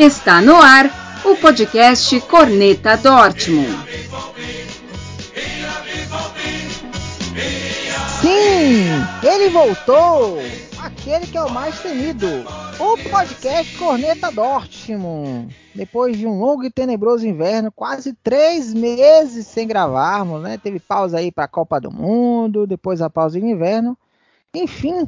Está no ar o podcast Corneta Dortmund. Sim, ele voltou! Aquele que é o mais temido, o podcast Corneta Dortmund. Depois de um longo e tenebroso inverno, quase três meses sem gravarmos, né? Teve pausa aí para a Copa do Mundo, depois a pausa de inverno. Enfim,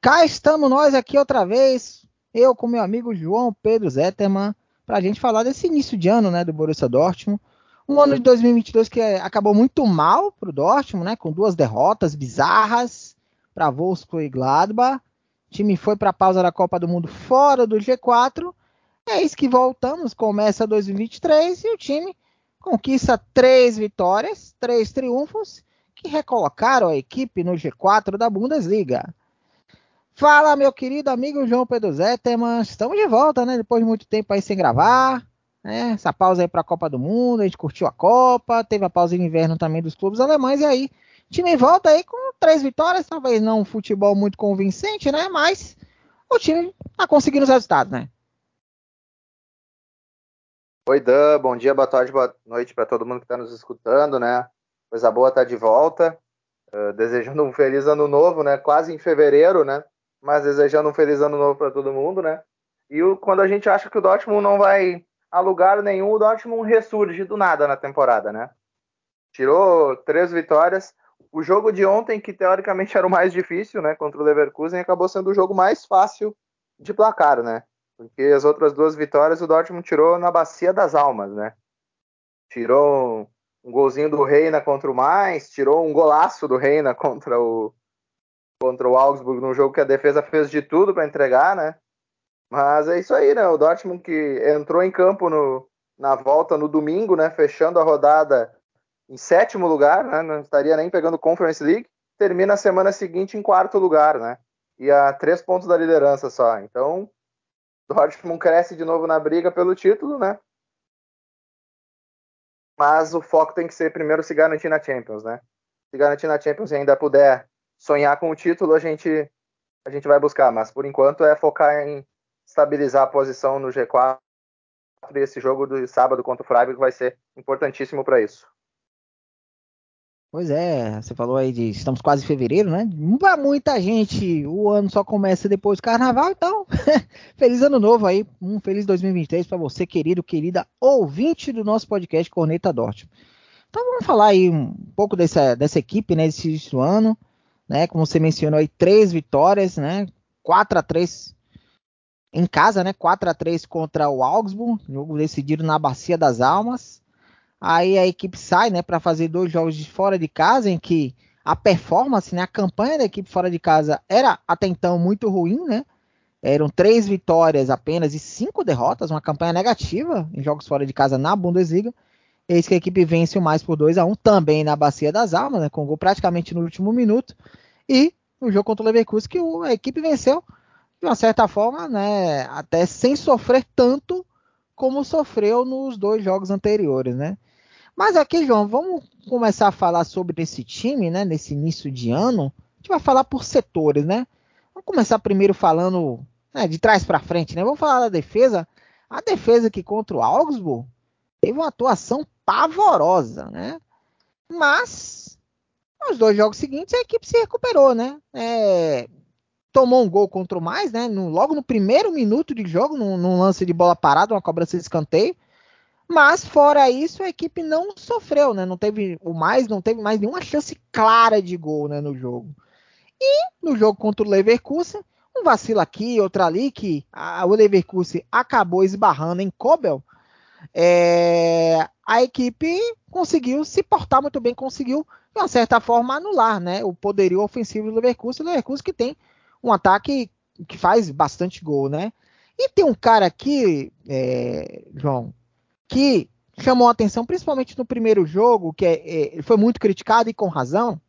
cá estamos nós aqui outra vez, eu com meu amigo João Pedro Zetterman, para a gente falar desse início de ano né, do Borussia Dortmund. Um ano de 2022 que acabou muito mal para o Dortmund, né, com duas derrotas bizarras para Wolfsburg e Gladbach. O time foi para a pausa da Copa do Mundo fora do G4. É isso que voltamos, começa 2023 e o time conquista três vitórias, três triunfos que recolocaram a equipe no G4 da Bundesliga. Fala, meu querido amigo João Pedro Zetterman. Estamos de volta, né? Depois de muito tempo aí sem gravar. Né? Essa pausa aí para a Copa do Mundo. A gente curtiu a Copa. Teve a pausa de inverno também dos clubes alemães. E aí, time volta aí com três vitórias. Talvez não um futebol muito convincente, né? Mas o time tá conseguindo os resultados, né? Oi, Dan. Bom dia, boa tarde, boa noite para todo mundo que está nos escutando, né? Coisa boa tá de volta. Uh, desejando um feliz ano novo, né? Quase em fevereiro, né? Mas desejando um feliz ano novo para todo mundo, né? E o, quando a gente acha que o Dortmund não vai a lugar nenhum, o Dortmund ressurge do nada na temporada, né? Tirou três vitórias. O jogo de ontem, que teoricamente era o mais difícil, né, contra o Leverkusen, acabou sendo o jogo mais fácil de placar, né? Porque as outras duas vitórias o Dortmund tirou na bacia das almas, né? Tirou um golzinho do Reina contra o Mais, tirou um golaço do Reina contra o, contra o Augsburg num jogo que a defesa fez de tudo para entregar, né? Mas é isso aí, né? O Dortmund que entrou em campo no, na volta no domingo, né? Fechando a rodada em sétimo lugar, né? Não estaria nem pegando Conference League. Termina a semana seguinte em quarto lugar, né? E a três pontos da liderança só. Então, Dortmund cresce de novo na briga pelo título, né? Mas o foco tem que ser primeiro se garantir na Champions, né? Se garantir na Champions e ainda puder sonhar com o título a gente a gente vai buscar, mas por enquanto é focar em estabilizar a posição no G4 e esse jogo do sábado contra o Freiburg vai ser importantíssimo para isso. Pois é, você falou aí de estamos quase em fevereiro, né? Para muita gente, o ano só começa depois do carnaval, então feliz ano novo aí, um feliz 2023 para você, querido, querida ouvinte do nosso podcast Corneta Dortmund. Então vamos falar aí um pouco dessa, dessa equipe, né, desse ano né? Como você mencionou aí, três vitórias, né? 4 a 3 em casa, né? 4 a 3 contra o Augsburg, jogo decidido na Bacia das Almas. Aí a equipe sai, né, para fazer dois jogos de fora de casa em que a performance, né, a campanha da equipe fora de casa era até então muito ruim, né? Eram três vitórias apenas e cinco derrotas, uma campanha negativa em jogos fora de casa na Bundesliga. Eis que a equipe vence o mais por 2 a 1 também na Bacia das Almas, né, com gol praticamente no último minuto. E no jogo contra o Leverkusen, que a equipe venceu de uma certa forma, né, até sem sofrer tanto como sofreu nos dois jogos anteriores, né? Mas aqui, João, vamos começar a falar sobre esse time, né, nesse início de ano. A gente vai falar por setores, né? Vamos começar primeiro falando né, de trás para frente, né? Vamos falar da defesa. A defesa que contra o Augsburg teve uma atuação pavorosa, né? Mas nos dois jogos seguintes, a equipe se recuperou, né? É, tomou um gol contra o mais, né? No, logo no primeiro minuto de jogo, num, num, lance de bola parada, uma cobrança de escanteio. Mas fora isso, a equipe não sofreu, né? Não teve o mais, não teve mais nenhuma chance clara de gol, né, no jogo. E no jogo contra o Leverkusen, um vacilo aqui, outro ali, que a, o Leverkusen acabou esbarrando em Kobel. É, a equipe conseguiu se portar muito bem, conseguiu de uma certa forma, anular né, o poderio ofensivo do Leverkusen. O Leverkusen que tem um ataque que faz bastante gol, né? E tem um cara aqui, é, João, que chamou a atenção, principalmente no primeiro jogo, que é, é, foi muito criticado e com razão,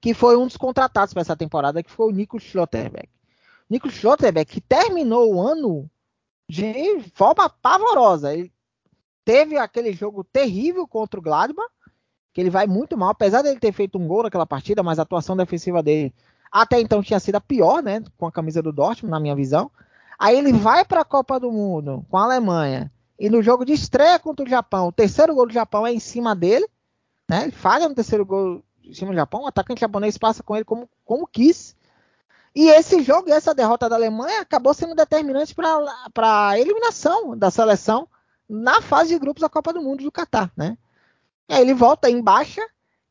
que foi um dos contratados para essa temporada, que foi o Nico Schlotterbeck. Nico Schlotterbeck, que terminou o ano de forma pavorosa. Ele teve aquele jogo terrível contra o Gladbach, que ele vai muito mal, apesar dele ter feito um gol naquela partida, mas a atuação defensiva dele até então tinha sido a pior, né, com a camisa do Dortmund, na minha visão. Aí ele vai para a Copa do Mundo com a Alemanha e no jogo de estreia contra o Japão, o terceiro gol do Japão é em cima dele, né? Ele falha no terceiro gol em cima do Japão, o atacante japonês passa com ele como, como quis. E esse jogo e essa derrota da Alemanha acabou sendo determinante para a eliminação da seleção na fase de grupos da Copa do Mundo do Catar, né? Aí ele volta em baixa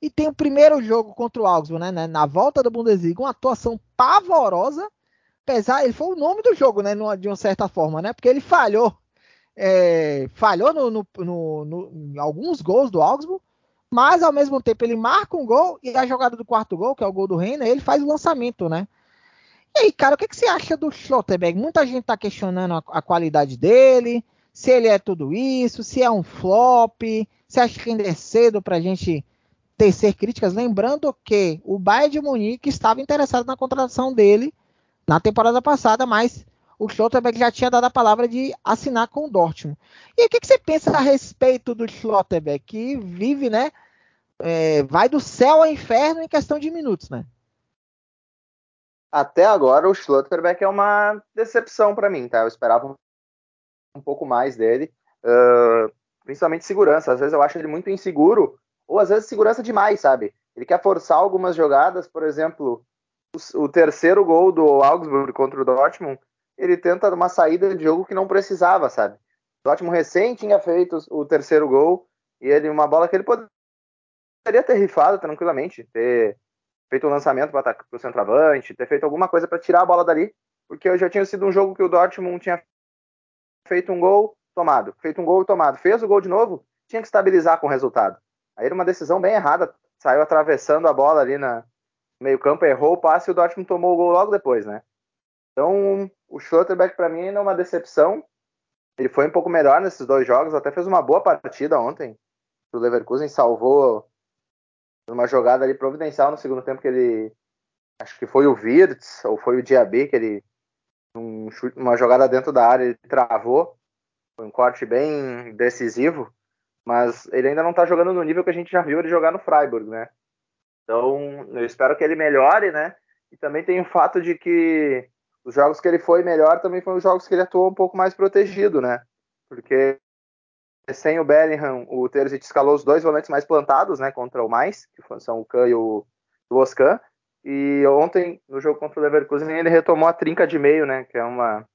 e tem o primeiro jogo contra o Augsburg, né? Na volta da Bundesliga, uma atuação pavorosa. Apesar, ele foi o nome do jogo, né? De uma certa forma, né? Porque ele falhou, é, falhou no, no, no, no, em alguns gols do Augsburg, mas ao mesmo tempo ele marca um gol e a jogada do quarto gol, que é o gol do Reina, ele faz o lançamento, né? E aí, cara, o que, que você acha do Schlotterberg? Muita gente tá questionando a, a qualidade dele se ele é tudo isso, se é um flop, se acha que ainda é cedo para a gente tecer críticas. Lembrando que o Bayern de Munique estava interessado na contratação dele na temporada passada, mas o Schlotterbeck já tinha dado a palavra de assinar com o Dortmund. E o que, que você pensa a respeito do Schlotterbeck, que vive, né? É, vai do céu ao inferno em questão de minutos, né? Até agora o Schlotterbeck é uma decepção para mim, tá? Eu esperava pouco mais dele, uh, principalmente segurança. Às vezes eu acho ele muito inseguro, ou às vezes segurança demais, sabe? Ele quer forçar algumas jogadas, por exemplo, o, o terceiro gol do Augsburg contra o Dortmund, ele tenta uma saída de jogo que não precisava, sabe? O Dortmund recém tinha feito o terceiro gol, e ele uma bola que ele poderia ter rifado tranquilamente, ter feito um lançamento para o centroavante, ter feito alguma coisa para tirar a bola dali, porque já tinha sido um jogo que o Dortmund tinha feito um gol, tomado, feito um gol tomado, fez o gol de novo, tinha que estabilizar com o resultado. Aí era uma decisão bem errada, saiu atravessando a bola ali na meio campo, errou o passe e o Dortmund tomou o gol logo depois, né? Então, o Schlotterbeck para mim ainda é uma decepção. Ele foi um pouco melhor nesses dois jogos, até fez uma boa partida ontem. O Leverkusen salvou uma jogada ali providencial no segundo tempo que ele acho que foi o Wirtz ou foi o Diaby que ele um chute, uma jogada dentro da área, ele travou. Foi um corte bem decisivo, mas ele ainda não está jogando no nível que a gente já viu ele jogar no Freiburg, né? Então, eu espero que ele melhore, né? E também tem o fato de que os jogos que ele foi melhor também foram os jogos que ele atuou um pouco mais protegido, né? Porque sem o Bellingham, o Terzic escalou os dois volantes mais plantados, né? Contra o mais, que são o Kahn e o, o Oscan. E ontem, no jogo contra o Leverkusen, ele retomou a trinca de meio, né? Que é uma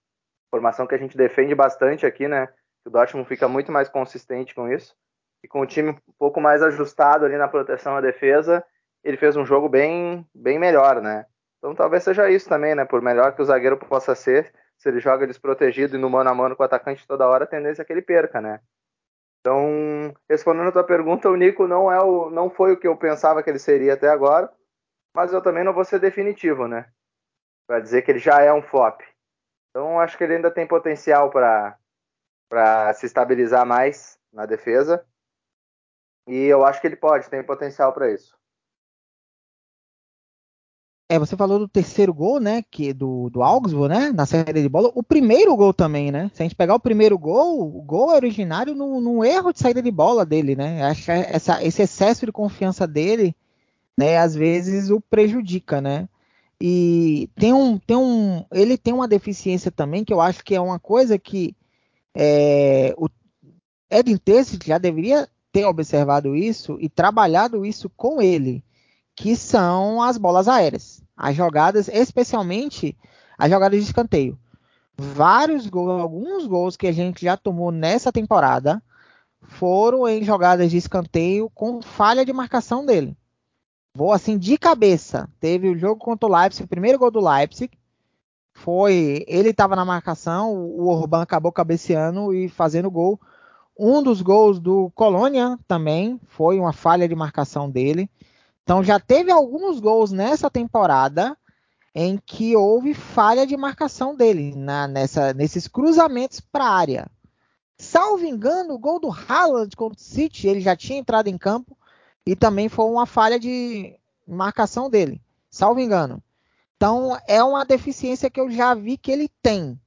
formação que a gente defende bastante aqui, né? O Dortmund fica muito mais consistente com isso. E com o time um pouco mais ajustado ali na proteção à defesa, ele fez um jogo bem, bem melhor, né? Então talvez seja isso também, né? Por melhor que o zagueiro possa ser, se ele joga desprotegido e no mano a mano com o atacante toda hora, a tendência é que ele perca, né? Então, respondendo a tua pergunta, o Nico não é o, não foi o que eu pensava que ele seria até agora mas eu também não vou ser definitivo, né? Para dizer que ele já é um flop. Então acho que ele ainda tem potencial para se estabilizar mais na defesa. E eu acho que ele pode, tem potencial para isso. É, você falou do terceiro gol, né? Que do, do Augsburg, né? Na saída de bola. O primeiro gol também, né? Se a gente pegar o primeiro gol, o gol é originário no erro de saída de bola dele, né? Acho que essa, esse excesso de confiança dele né, às vezes o prejudica, né? E tem um, tem um, ele tem uma deficiência também que eu acho que é uma coisa que é, o Edin já deveria ter observado isso e trabalhado isso com ele, que são as bolas aéreas, as jogadas, especialmente as jogadas de escanteio. Vários gols, alguns gols que a gente já tomou nessa temporada foram em jogadas de escanteio com falha de marcação dele. Vou assim de cabeça. Teve o jogo contra o Leipzig, o primeiro gol do Leipzig. Foi. Ele estava na marcação, o Orban acabou cabeceando e fazendo gol. Um dos gols do Colônia também foi uma falha de marcação dele. Então já teve alguns gols nessa temporada em que houve falha de marcação dele na, nessa, nesses cruzamentos para a área. Salvo engano, o gol do Haaland contra o City, ele já tinha entrado em campo e também foi uma falha de marcação dele, salvo engano. Então é uma deficiência que eu já vi que ele tem.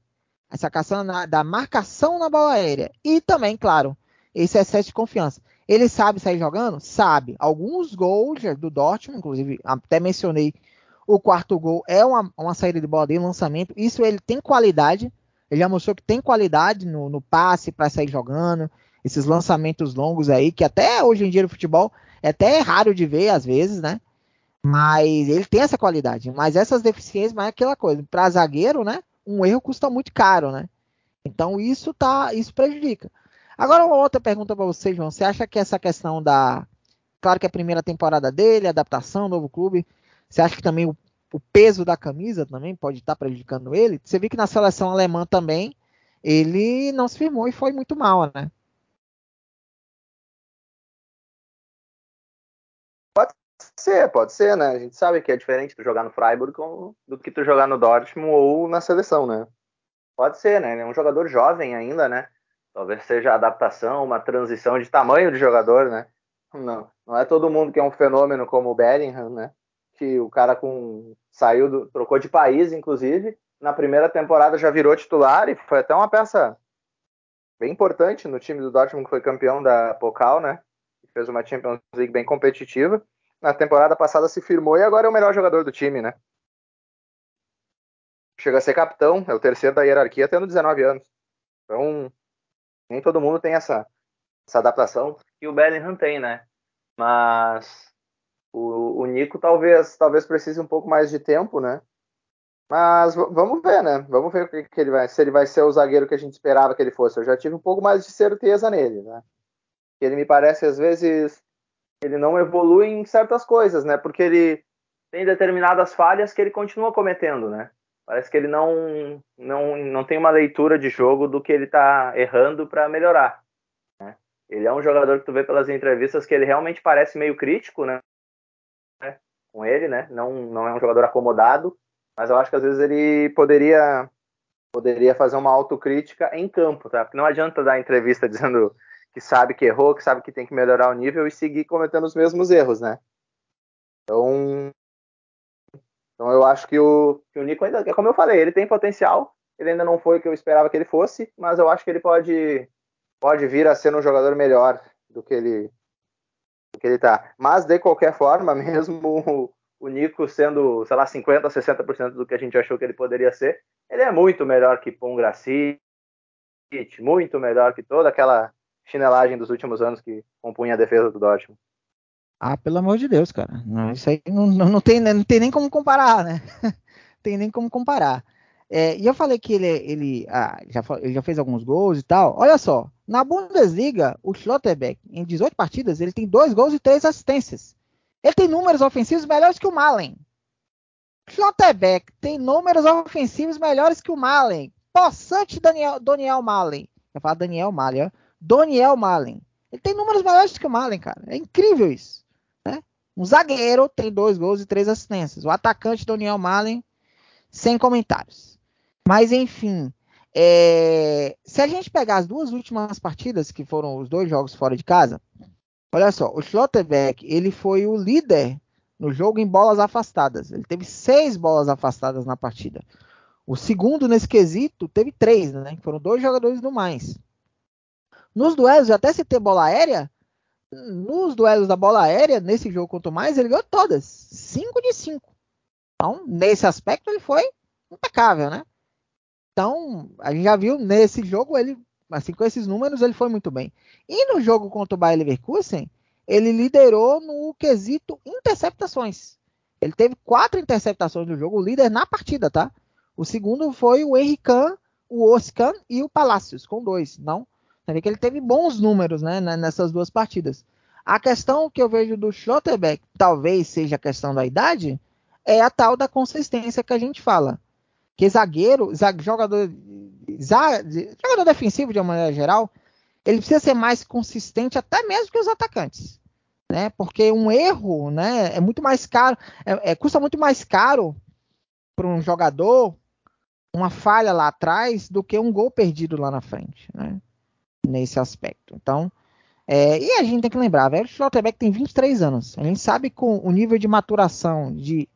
Essa questão da marcação na bola aérea. E também, claro, esse excesso de confiança. Ele sabe sair jogando? Sabe. Alguns gols do Dortmund, inclusive, até mencionei o quarto gol, é uma, uma saída de bola dele, lançamento. Isso ele tem qualidade. Ele já mostrou que tem qualidade no, no passe para sair jogando, esses lançamentos longos aí, que até hoje em dia no futebol é até raro de ver às vezes, né? Mas ele tem essa qualidade. Mas essas deficiências, mas é aquela coisa, para zagueiro, né? Um erro custa muito caro, né? Então isso tá, isso prejudica. Agora uma outra pergunta para você, João. Você acha que essa questão da, claro que é a primeira temporada dele, adaptação, novo clube, você acha que também o, o peso da camisa também pode estar tá prejudicando ele? Você viu que na seleção alemã também ele não se firmou e foi muito mal, né? Ser, pode ser, né? A gente sabe que é diferente tu jogar no Freiburg do que tu jogar no Dortmund ou na seleção, né? Pode ser, né? Ele é um jogador jovem ainda, né? Talvez seja adaptação, uma transição de tamanho de jogador, né? Não, não é todo mundo que é um fenômeno como o Bellingham, né? Que o cara com saiu do, trocou de país, inclusive, na primeira temporada já virou titular e foi até uma peça bem importante no time do Dortmund que foi campeão da Pokal, né? Fez uma Champions League bem competitiva na temporada passada se firmou e agora é o melhor jogador do time, né? Chega a ser capitão, é o terceiro da hierarquia, tendo 19 anos. Então, nem todo mundo tem essa, essa adaptação que o Bellingham tem, né? Mas o, o Nico talvez, talvez precise um pouco mais de tempo, né? Mas vamos ver, né? Vamos ver o que, que, ele vai, se ele vai ser o zagueiro que a gente esperava que ele fosse. Eu já tive um pouco mais de certeza nele, né? Ele me parece às vezes ele não evolui em certas coisas, né? Porque ele tem determinadas falhas que ele continua cometendo, né? Parece que ele não não, não tem uma leitura de jogo do que ele está errando para melhorar. Né? Ele é um jogador que tu vê pelas entrevistas que ele realmente parece meio crítico, né? Com ele, né? Não, não é um jogador acomodado, mas eu acho que às vezes ele poderia poderia fazer uma autocrítica em campo, tá? Porque não adianta dar entrevista dizendo que sabe que errou, que sabe que tem que melhorar o nível e seguir cometendo os mesmos erros, né? Então, então eu acho que o, que o Nico ainda, como eu falei, ele tem potencial. Ele ainda não foi o que eu esperava que ele fosse, mas eu acho que ele pode, pode vir a ser um jogador melhor do que ele, do que ele tá. Mas de qualquer forma, mesmo o, o Nico sendo, sei lá, 50, 60% do que a gente achou que ele poderia ser, ele é muito melhor que Pongraci, muito melhor que toda aquela chinelagem dos últimos anos que compunha a defesa do Dortmund. Ah, pelo amor de Deus, cara. Não, isso aí não, não, tem, não tem nem como comparar, né? tem nem como comparar. É, e eu falei que ele, ele, ah, já, ele já fez alguns gols e tal. Olha só, na Bundesliga, o Schlotterbeck, em 18 partidas, ele tem dois gols e três assistências. Ele tem números ofensivos melhores que o Malen. Schlotterbeck tem números ofensivos melhores que o Malen. Possante Daniel, Daniel Malen. Eu falo Daniel Malen, ó. Doniel Malen. Ele tem números maiores que o Malen, cara. É incrível isso. Né? Um zagueiro tem dois gols e três assistências. O atacante Doniel Malen, sem comentários. Mas enfim, é... se a gente pegar as duas últimas partidas, que foram os dois jogos fora de casa, olha só, o Schlotterbeck, ele foi o líder no jogo em bolas afastadas. Ele teve seis bolas afastadas na partida. O segundo nesse quesito teve três, né? Foram dois jogadores no mais. Nos duelos, até se ter bola aérea, nos duelos da bola aérea, nesse jogo quanto mais, ele ganhou todas. 5 de 5. Então, nesse aspecto, ele foi impecável, né? Então, a gente já viu nesse jogo, ele, assim, com esses números, ele foi muito bem. E no jogo contra o Bayer Leverkusen, ele liderou no quesito interceptações. Ele teve quatro interceptações no jogo, o líder na partida, tá? O segundo foi o Henrican, o Oscan e o Palacios, com dois. Não você vê que ele teve bons números né, nessas duas partidas. A questão que eu vejo do Schlotterbeck, talvez seja a questão da idade, é a tal da consistência que a gente fala. Que zagueiro, jogador, jogador defensivo de uma maneira geral, ele precisa ser mais consistente até mesmo que os atacantes. Né? Porque um erro né, é muito mais caro, é, é, custa muito mais caro para um jogador uma falha lá atrás do que um gol perdido lá na frente. Né? Nesse aspecto. Então, é, e a gente tem que lembrar, velho, o Schlotterbeck tem 23 anos. A gente sabe que o nível de maturação de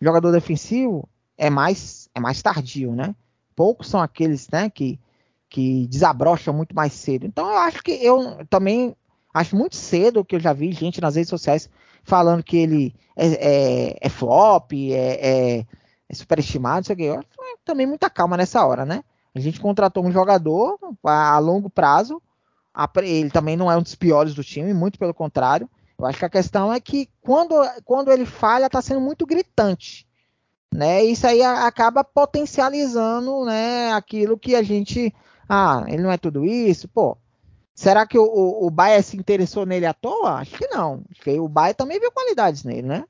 jogador defensivo é mais, é mais tardio, né? Poucos são aqueles né, que, que desabrocham muito mais cedo. Então eu acho que eu também acho muito cedo que eu já vi gente nas redes sociais falando que ele é, é, é flop, é, é, superestimado, isso aqui. Eu, também muita calma nessa hora, né? A gente contratou um jogador a longo prazo. Ele também não é um dos piores do time, muito pelo contrário. Eu acho que a questão é que quando, quando ele falha, está sendo muito gritante. Né? Isso aí acaba potencializando né, aquilo que a gente. Ah, ele não é tudo isso. Pô, será que o, o, o Baia se interessou nele à toa? Acho que não. Acho que o Baia também viu qualidades nele, né?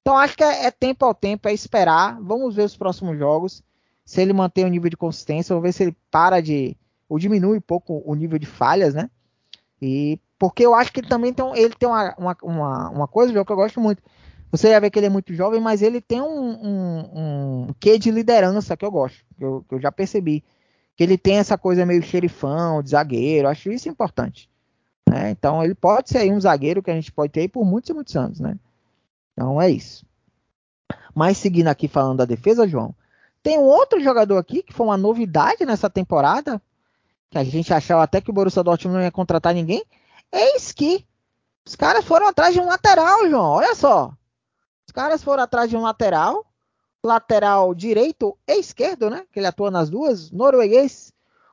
Então acho que é, é, tempo ao tempo, é esperar. Vamos ver os próximos jogos. Se ele mantém o nível de consistência, vamos ver se ele para de. ou diminui um pouco o nível de falhas, né? E porque eu acho que ele também tem, ele tem uma, uma, uma, uma coisa que eu gosto muito. Você já vê que ele é muito jovem, mas ele tem um, um, um quê de liderança que eu gosto, que eu, que eu, já percebi. Que ele tem essa coisa meio xerifão, de zagueiro, acho isso importante. Né? Então ele pode ser um zagueiro que a gente pode ter por muitos e muitos anos, né? Então é isso. Mas seguindo aqui falando da defesa, João, tem um outro jogador aqui que foi uma novidade nessa temporada, que a gente achava até que o Borussia Dortmund não ia contratar ninguém. Eis que os caras foram atrás de um lateral, João. Olha só. Os caras foram atrás de um lateral, lateral direito e esquerdo, né? Que ele atua nas duas, norueguês.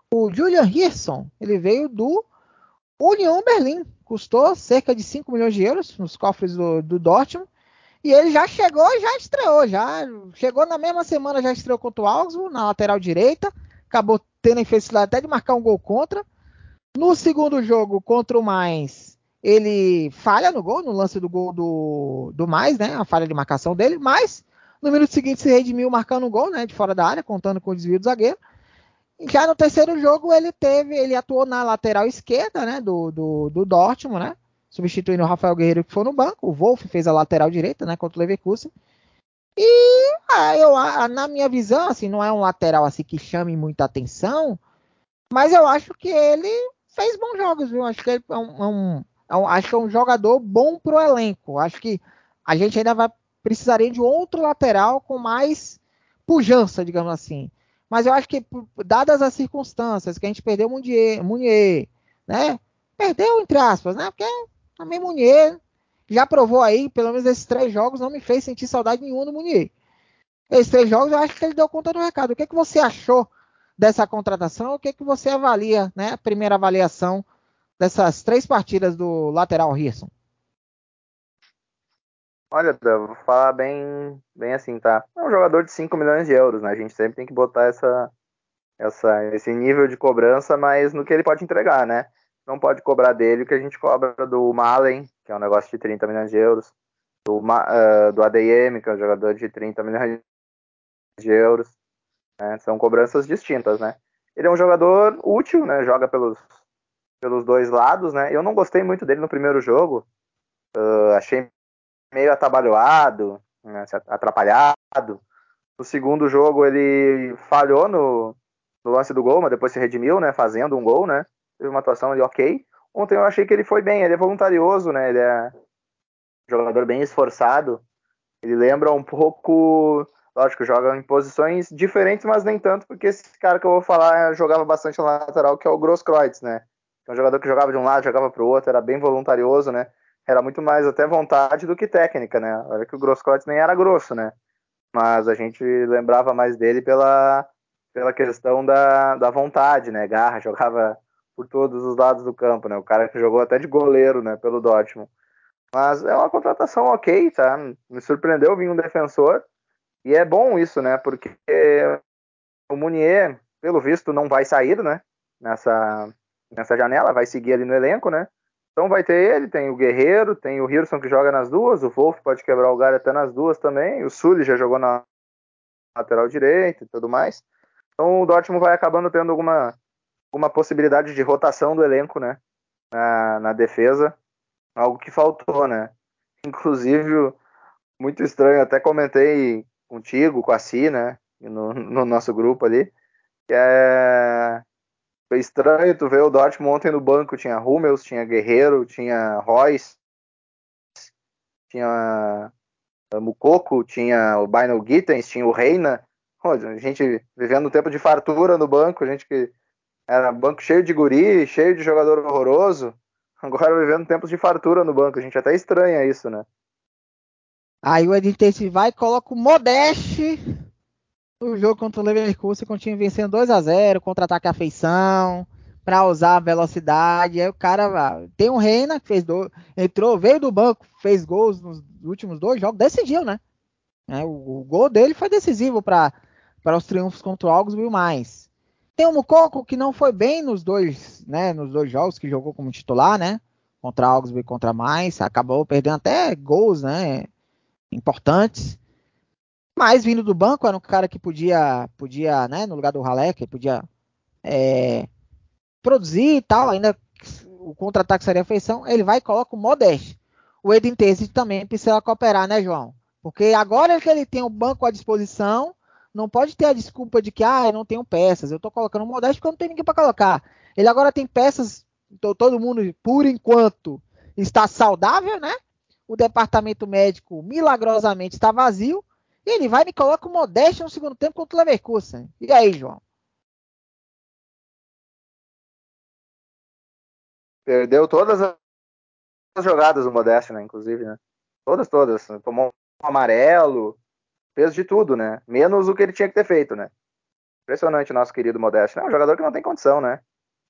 O Julian Hirson, ele veio do Union Berlim, custou cerca de 5 milhões de euros nos cofres do, do Dortmund. E ele já chegou já estreou. Já chegou na mesma semana, já estreou contra o Augsburg na lateral direita. Acabou tendo a infelicidade até de marcar um gol contra. No segundo jogo contra o Mais, ele falha no gol, no lance do gol do, do Mais, né? A falha de marcação dele, mas no minuto seguinte se redimiu marcando um gol, né? De fora da área, contando com o desvio do zagueiro. E já no terceiro jogo ele teve, ele atuou na lateral esquerda, né? Do, do, do Dortmund, né? Substituindo o Rafael Guerreiro que foi no banco. O Wolf fez a lateral direita, né, contra o Leverkusen. E ah, eu, ah, na minha visão, assim, não é um lateral assim que chame muita atenção, mas eu acho que ele fez bons jogos, viu? Acho que ele é um, é um, é um acho que é um jogador bom pro elenco. Acho que a gente ainda vai precisaria de outro lateral com mais pujança, digamos assim. Mas eu acho que, dadas as circunstâncias, que a gente perdeu o Munier, Munier né? Perdeu, entre aspas, né? Porque também Munier já provou aí, pelo menos esses três jogos, não me fez sentir saudade nenhuma do Munier. Esses três jogos eu acho que ele deu conta do recado. O que, é que você achou dessa contratação? O que, é que você avalia, né? A primeira avaliação dessas três partidas do lateral Risson? Olha, eu vou falar bem, bem assim, tá? É um jogador de 5 milhões de euros, né? A gente sempre tem que botar essa, essa, esse nível de cobrança, mas no que ele pode entregar, né? Não pode cobrar dele o que a gente cobra do Malen, que é um negócio de 30 milhões de euros, do, uh, do ADM, que é um jogador de 30 milhões de euros. Né? São cobranças distintas, né? Ele é um jogador útil, né? Joga pelos, pelos dois lados, né? Eu não gostei muito dele no primeiro jogo. Uh, achei meio atabalhoado, né? atrapalhado. No segundo jogo ele falhou no, no lance do gol, mas depois se redimiu, né? Fazendo um gol, né? Teve uma atuação ok. Ontem eu achei que ele foi bem, ele é voluntarioso, né? Ele é um jogador bem esforçado. Ele lembra um pouco, lógico, joga em posições diferentes, mas nem tanto, porque esse cara que eu vou falar jogava bastante na lateral, que é o Grosskreutz, né? É um jogador que jogava de um lado, jogava para o outro, era bem voluntarioso, né? Era muito mais até vontade do que técnica, né? Olha que o Grosskreutz nem era grosso, né? Mas a gente lembrava mais dele pela, pela questão da, da vontade, né? Garra, jogava por todos os lados do campo, né? O cara que jogou até de goleiro, né, pelo Dortmund. Mas é uma contratação ok, tá? Me surpreendeu vir um defensor. E é bom isso, né? Porque o Munier, pelo visto, não vai sair, né? Nessa, nessa janela, vai seguir ali no elenco, né? Então vai ter ele, tem o Guerreiro, tem o Hirson que joga nas duas, o Wolf pode quebrar o galho até nas duas também, o Sully já jogou na lateral direita e tudo mais. Então o Dortmund vai acabando tendo alguma uma possibilidade de rotação do elenco, né? Na, na defesa, algo que faltou, né? Inclusive, muito estranho, até comentei contigo, com a Si, né? No, no nosso grupo ali, que é foi estranho tu ver o Dortmund ontem no banco, tinha Hummels, tinha Guerreiro, tinha Royce, tinha Mukoko, tinha o Bino Gittens, tinha o Reina, a gente vivendo um tempo de fartura no banco, a gente que era banco cheio de guri, cheio de jogador horroroso. Agora vivendo tempos de fartura no banco. A gente até estranha isso, né? Aí o Edintense vai e coloca o Modeste o jogo contra o Leverkusen continha vencendo 2 a 0 contra-ataque à feição, para usar a velocidade. Aí o cara tem um Reina que fez do, entrou, veio do banco, fez gols nos últimos dois jogos, decidiu, né? É, o, o, gol dele foi decisivo para os triunfos contra o Augsburg mais. Tem o Mukoko que não foi bem nos dois, né, nos dois jogos que jogou como titular, né? Contra Augsburg e contra mais, acabou perdendo até gols, né, importantes. Mas vindo do banco era um cara que podia, podia, né, no lugar do Halek, podia é, produzir e tal, ainda o contra-ataque seria feição, ele vai e coloca o Modeste. O Edin Terzi também precisa cooperar, né, João? Porque agora que ele tem o banco à disposição, não pode ter a desculpa de que, ah, eu não tenho peças, eu tô colocando o Modeste porque eu não tenho ninguém para colocar. Ele agora tem peças, todo mundo, por enquanto, está saudável, né? O departamento médico milagrosamente está vazio. E ele vai e me coloca o Modeste no segundo tempo contra o Leverkusen. E aí, João? Perdeu todas as jogadas do Modeste, né? Inclusive, né? Todas, todas. Tomou um amarelo, fez de tudo, né? Menos o que ele tinha que ter feito, né? Impressionante o nosso querido Modeste. É um jogador que não tem condição, né?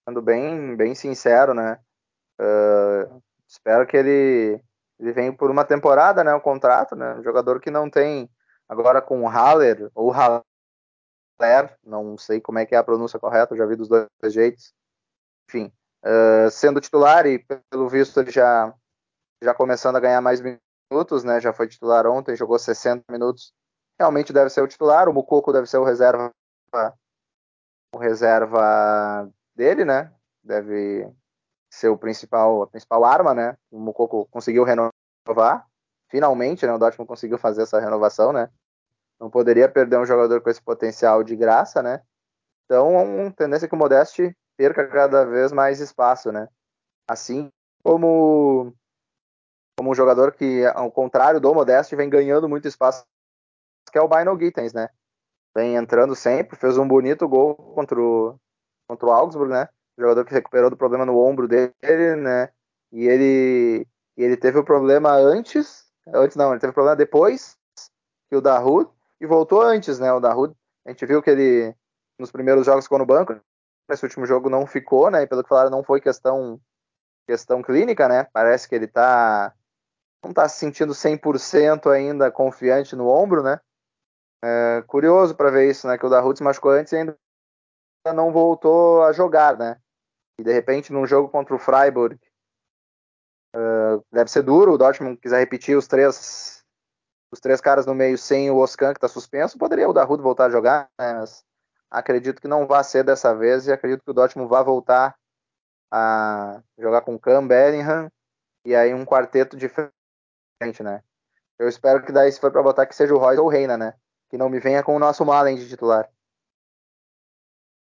Sendo bem, bem sincero, né? Uh, espero que ele, ele venha por uma temporada, né? O contrato, né? Um jogador que não tem Agora com o Haller, ou Haller, não sei como é que é a pronúncia correta, já vi dos dois jeitos. Enfim, uh, sendo titular e pelo visto ele já, já começando a ganhar mais minutos, né? Já foi titular ontem, jogou 60 minutos. Realmente deve ser o titular, o Mukoko deve ser o reserva o reserva dele, né? Deve ser o principal, a principal arma, né? O Mukoko conseguiu renovar, finalmente, né? O Dortmund conseguiu fazer essa renovação, né? Não poderia perder um jogador com esse potencial de graça, né? Então, a tendência é que o Modeste perca cada vez mais espaço, né? Assim como como um jogador que, ao contrário do Modeste, vem ganhando muito espaço, que é o Bino Gittens, né? Vem entrando sempre, fez um bonito gol contra o, contra o Augsburg, né? jogador que recuperou do problema no ombro dele, né? E ele, ele teve o problema antes, antes não, ele teve o problema depois que o Dahoud, e voltou antes, né? O Dahoud, a gente viu que ele nos primeiros jogos ficou no banco, nesse último jogo não ficou, né? E pelo que falaram, não foi questão questão clínica, né? Parece que ele tá não tá se sentindo 100% ainda confiante no ombro, né? É, curioso para ver isso, né? Que o Dahoud se machucou antes e ainda não voltou a jogar, né? E de repente num jogo contra o Freiburg uh, deve ser duro o Dortmund quiser repetir os três os três caras no meio sem o Oscan, que está suspenso, poderia o Darudo voltar a jogar, né? mas acredito que não vai ser dessa vez e acredito que o Dortmund vai voltar a jogar com Cam, Bellingham e aí um quarteto diferente, né? Eu espero que daí, se for para botar, que seja o Royce ou o Reina, né? Que não me venha com o nosso Malen de titular.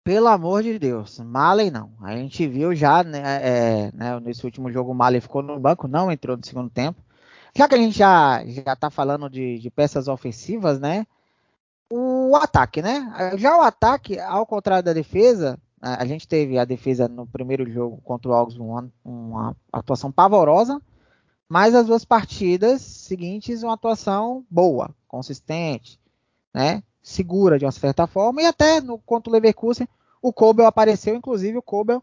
Pelo amor de Deus, Malen não. A gente viu já, né, é, né, nesse último jogo o Malen ficou no banco, não entrou no segundo tempo. Já que a gente já, já tá falando de, de peças ofensivas, né? O ataque, né? Já o ataque, ao contrário da defesa, a gente teve a defesa no primeiro jogo contra o Augsburg uma, uma, atuação pavorosa, mas as duas partidas seguintes uma atuação boa, consistente, né? Segura de uma certa forma e até no contra o Leverkusen o Kobel apareceu, inclusive o Kobel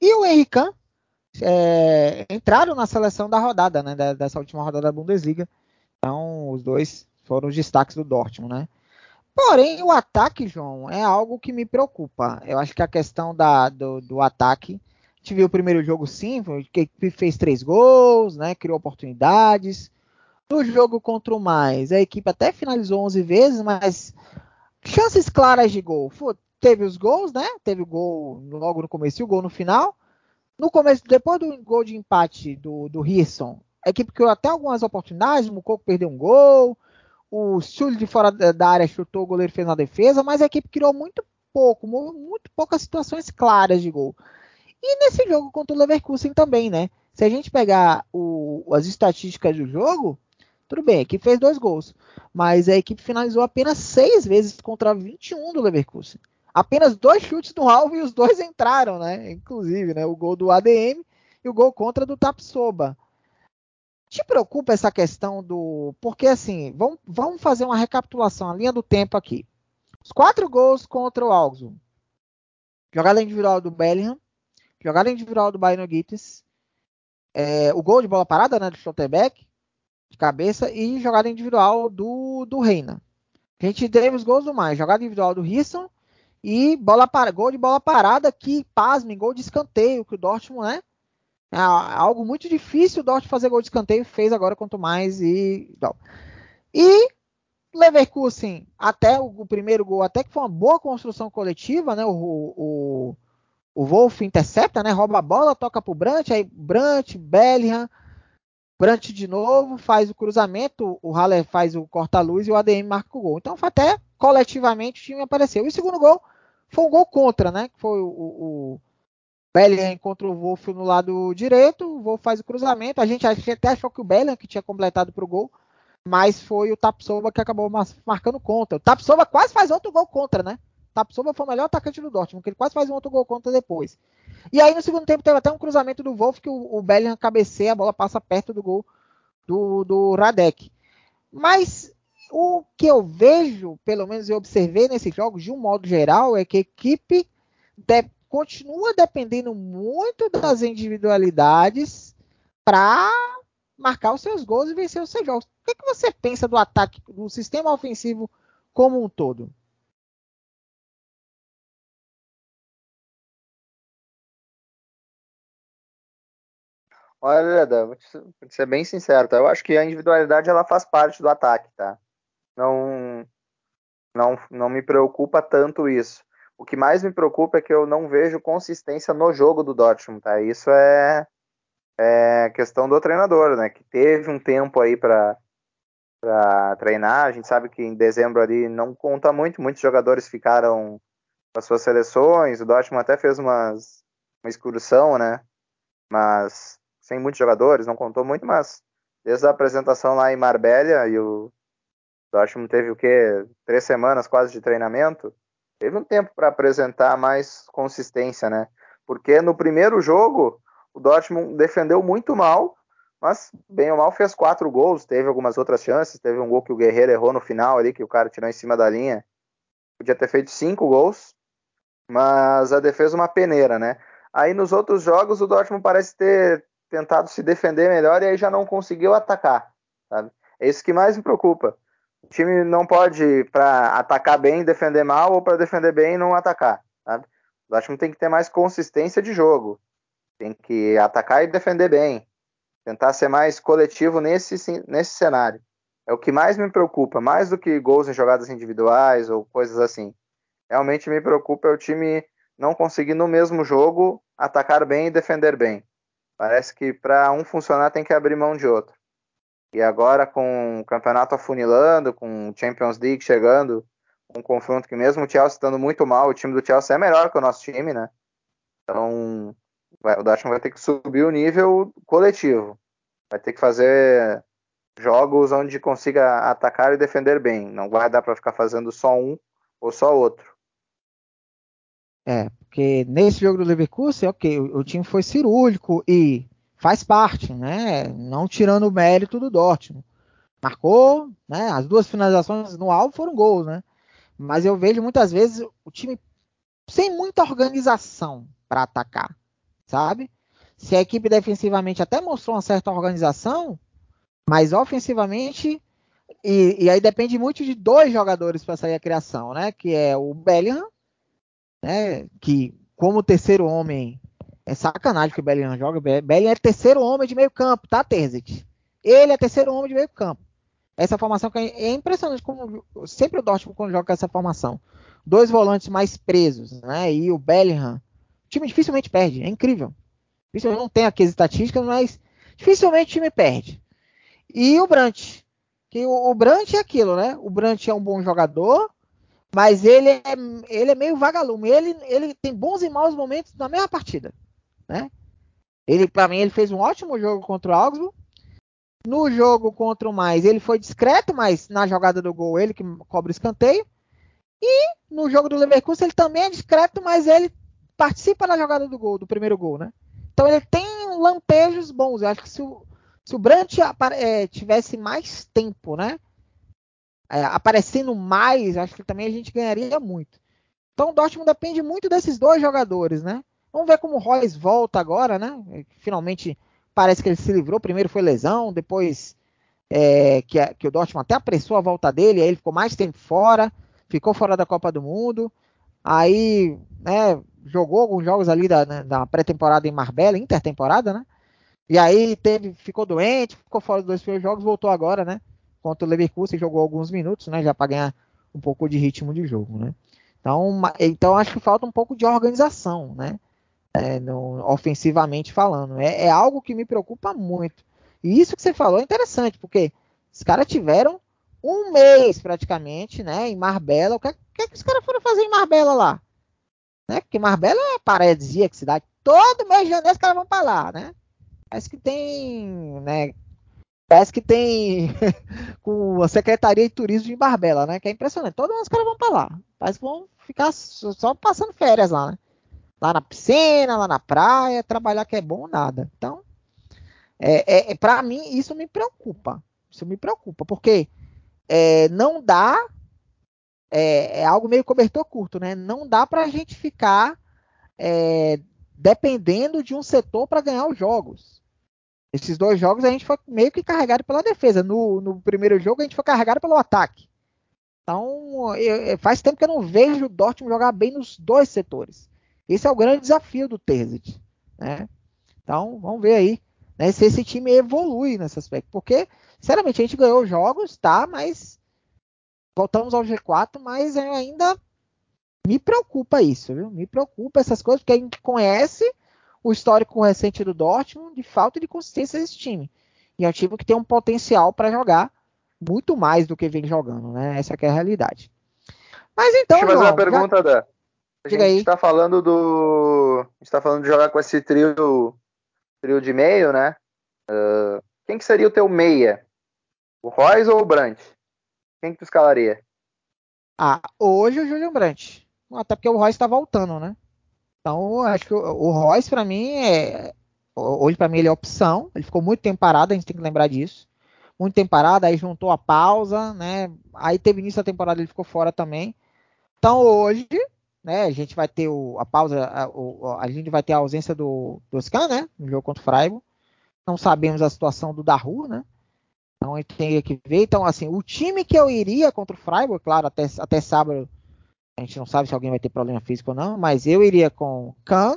e o Henrique é, entraram na seleção da rodada, né, dessa última rodada da Bundesliga. Então, os dois foram os destaques do Dortmund, né? Porém, o ataque, João, é algo que me preocupa. Eu acho que a questão da, do, do ataque. A gente viu o primeiro jogo sim, que fez três gols, né? Criou oportunidades. No jogo contra o Mais, a equipe até finalizou 11 vezes, mas chances claras de gol. Teve os gols, né? Teve o gol logo no começo e o gol no final. No começo, depois do gol de empate do, do Risson, a equipe criou até algumas oportunidades, o Mucoco perdeu um gol, o Sully de fora da área chutou, o goleiro fez na defesa, mas a equipe criou muito pouco, muito poucas situações claras de gol. E nesse jogo contra o Leverkusen também, né? Se a gente pegar o, as estatísticas do jogo, tudo bem, a equipe fez dois gols, mas a equipe finalizou apenas seis vezes contra 21 do Leverkusen apenas dois chutes no alvo e os dois entraram, né? Inclusive, né? O gol do ADM e o gol contra do Tapsoba. Te preocupa essa questão do. Porque assim, vamos, vamos fazer uma recapitulação, a linha do tempo aqui. Os quatro gols contra o Augsburg. Jogada individual do Bellingham, jogada individual do Bayern Gittes, é, o gol de bola parada, né, do Stoltenbeck, de cabeça, e jogada individual do, do Reina. A gente teve os gols do mais, jogada individual do Risson e bola para, gol de bola parada que, pasmem, gol de escanteio, que o Dortmund, né, é algo muito difícil o Dortmund fazer gol de escanteio, fez agora quanto mais e... E Leverkusen, até o, o, primeiro gol, até que foi uma boa construção coletiva, né? O, o, o Wolf intercepta, né? Rouba a bola, toca pro Brandt, aí Brandt, Bellingham, Brandt de novo, faz o cruzamento, o Haller faz o corta-luz e o ADM marca o gol. Então até coletivamente o time apareceu. E o segundo gol foi um gol contra, né? Foi o, o Bellingham contra o Wolf no lado direito, o Wolf faz o cruzamento. A gente até achou que o Bellingham que tinha completado pro gol, mas foi o Tapsoba que acabou marcando contra. O Tapsoba quase faz outro gol contra, né? Tapsoba foi o melhor atacante do Dortmund, que ele quase faz um outro gol contra depois. E aí no segundo tempo teve até um cruzamento do Wolf que o, o Bellingham cabeceia, a bola passa perto do gol do, do Radek. Mas o que eu vejo, pelo menos eu observei nesses jogos, de um modo geral, é que a equipe de, continua dependendo muito das individualidades para marcar os seus gols e vencer os seus jogos. O que, que você pensa do ataque, do sistema ofensivo como um todo? Olha, Dan, vou ser bem sincero, tá? Eu acho que a individualidade ela faz parte do ataque, tá? Não, não, não me preocupa tanto isso. O que mais me preocupa é que eu não vejo consistência no jogo do Dortmund, tá? Isso é, é questão do treinador, né? Que teve um tempo aí para para treinar. A gente sabe que em dezembro ali não conta muito, muitos jogadores ficaram com as suas seleções. O Dortmund até fez umas, uma excursão, né? Mas sem muitos jogadores, não contou muito, mas desde a apresentação lá em Marbella e o Dortmund teve o quê? Três semanas quase de treinamento. Teve um tempo para apresentar mais consistência, né? Porque no primeiro jogo o Dortmund defendeu muito mal, mas bem ou mal fez quatro gols, teve algumas outras chances, teve um gol que o Guerreiro errou no final ali, que o cara tirou em cima da linha. Podia ter feito cinco gols, mas a defesa uma peneira, né? Aí nos outros jogos o Dortmund parece ter tentado se defender melhor e aí já não conseguiu atacar, sabe? É isso que mais me preocupa. O time não pode para atacar bem defender mal ou para defender bem não atacar, sabe? O Dortmund tem que ter mais consistência de jogo. Tem que atacar e defender bem. Tentar ser mais coletivo nesse, nesse cenário. É o que mais me preocupa, mais do que gols em jogadas individuais ou coisas assim. Realmente me preocupa é o time não conseguir no mesmo jogo atacar bem e defender bem. Parece que para um funcionar tem que abrir mão de outro. E agora com o campeonato afunilando, com o Champions League chegando, um confronto que mesmo o Chelsea estando muito mal, o time do Chelsea é melhor que o nosso time, né? Então vai, o Dortmund vai ter que subir o nível coletivo. Vai ter que fazer jogos onde consiga atacar e defender bem. Não vai dar para ficar fazendo só um ou só outro. É, porque nesse jogo do Leverkusen, ok, o, o time foi cirúrgico e faz parte, né? Não tirando o mérito do Dortmund. Marcou, né? As duas finalizações no alvo foram gols, né? Mas eu vejo muitas vezes o time sem muita organização para atacar sabe? Se a equipe defensivamente até mostrou uma certa organização, mas ofensivamente e, e aí depende muito de dois jogadores para sair a criação, né? Que é o Bellingham, né? Que como terceiro homem é sacanagem que o Bellingham joga. Bellingham é terceiro homem de meio campo, tá, Terzic? Ele é terceiro homem de meio campo. Essa formação que é, é impressionante como sempre o Dortmund quando joga essa formação. Dois volantes mais presos, né? E o Bellingham time dificilmente perde. É incrível. Eu não tenho aqui as estatísticas, mas dificilmente o time perde. E o Brant. Que o, o Brant é aquilo, né? O Brant é um bom jogador, mas ele é, ele é meio vagalume. Ele, ele tem bons e maus momentos na mesma partida. Né? Ele, para mim, ele fez um ótimo jogo contra o Augsburg. No jogo contra o Mais, ele foi discreto, mas na jogada do gol, ele que cobra o escanteio. E no jogo do Leverkusen, ele também é discreto, mas ele participa da jogada do gol, do primeiro gol, né? Então ele tem lampejos bons. Eu acho que se o, se o Brandt é, tivesse mais tempo, né? É, aparecendo mais, acho que também a gente ganharia muito. Então o Dortmund depende muito desses dois jogadores, né? Vamos ver como o Royce volta agora, né? Finalmente parece que ele se livrou. Primeiro foi lesão, depois é, que, a, que, o Dortmund até apressou a volta dele, aí ele ficou mais tempo fora, ficou fora da Copa do Mundo. Aí, né, jogou alguns jogos ali da, né, da pré-temporada em Marbella, intertemporada, né? E aí teve, ficou doente, ficou fora dos dois primeiros jogos, voltou agora, né? Contra o Leverkusen, jogou alguns minutos, né? Já para ganhar um pouco de ritmo de jogo, né? Então, então acho que falta um pouco de organização, né? É, no, ofensivamente falando. É, é, algo que me preocupa muito. E isso que você falou é interessante, porque os caras tiveram um mês praticamente, né? Em Marbella. O que, que, que os caras foram fazer em Marbella lá? Né? Porque Marbella é paradisíaca cidade. Todo mês de janeiro os caras vão para lá, né? Parece que tem, né? Parece que tem com a Secretaria de Turismo de Barbela, né? Que é impressionante. Todos os caras vão para lá. Parece que vão ficar só passando férias lá, né? Lá na piscina, lá na praia, trabalhar que é bom nada. Então, é, é, é para mim isso me preocupa. Isso me preocupa, porque é, não dá é, é, algo meio cobertor curto, né? Não dá para a gente ficar é, dependendo de um setor para ganhar os jogos. Esses dois jogos a gente foi meio que carregado pela defesa. No, no primeiro jogo a gente foi carregado pelo ataque. Então, eu, faz tempo que eu não vejo o Dortmund jogar bem nos dois setores. Esse é o grande desafio do Terzic. Né? Então, vamos ver aí né, se esse time evolui nesse aspecto. Porque, sinceramente, a gente ganhou jogos, tá? Mas voltamos ao G4, mas ainda me preocupa isso, viu? Me preocupa essas coisas, porque a gente conhece o histórico recente do Dortmund de falta de consistência desse time. E é um time que tem um potencial para jogar muito mais do que vem jogando, né? Essa é a realidade. Mas então, Deixa eu fazer uma pergunta, já... Dan. A gente está falando do, está falando de jogar com esse trio, trio de meio, né? Uh, quem que seria o teu meia? O Royce ou o Brandt? Quem que tu escalaria? Ah, hoje o Julian Brandt. Até porque o Royce está voltando, né? Então, acho que o, Royce, para mim, é. Hoje, para mim, ele é opção. Ele ficou muito tempo parado, a gente tem que lembrar disso. Muito tempo parado, aí juntou a pausa, né? Aí teve início da temporada, ele ficou fora também. Então, hoje, né, a gente vai ter o, a pausa, a, a, gente vai ter a ausência do, do Scan, né? No jogo contra o Freiburg. Não sabemos a situação do Daru, né? Então a gente tem que ver. Então, assim, o time que eu iria contra o Freiburg, claro, até, até sábado a gente não sabe se alguém vai ter problema físico ou não, mas eu iria com Kahn,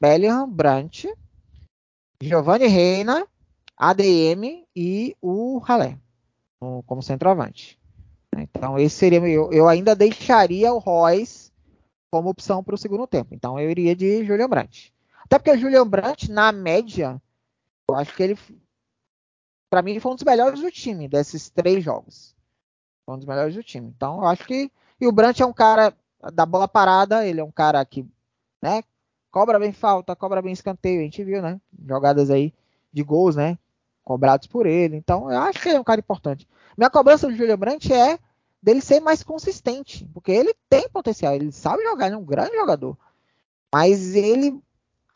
Bellingham, Brandt, Giovanni Reina, ADM e o Halé como centroavante. Então esse seria eu, eu ainda deixaria o Royce como opção para o segundo tempo. Então eu iria de Julian Brandt. Até porque o Julian Brandt na média, eu acho que ele para mim foi um dos melhores do time desses três jogos. Foi um dos melhores do time. Então eu acho que e o Brant é um cara da bola parada, ele é um cara que, né, cobra bem falta, cobra bem escanteio, a gente viu, né, jogadas aí de gols, né, cobrados por ele. Então, eu acho que ele é um cara importante. Minha cobrança do Julian Brandt é dele ser mais consistente, porque ele tem potencial, ele sabe jogar, ele é um grande jogador. Mas ele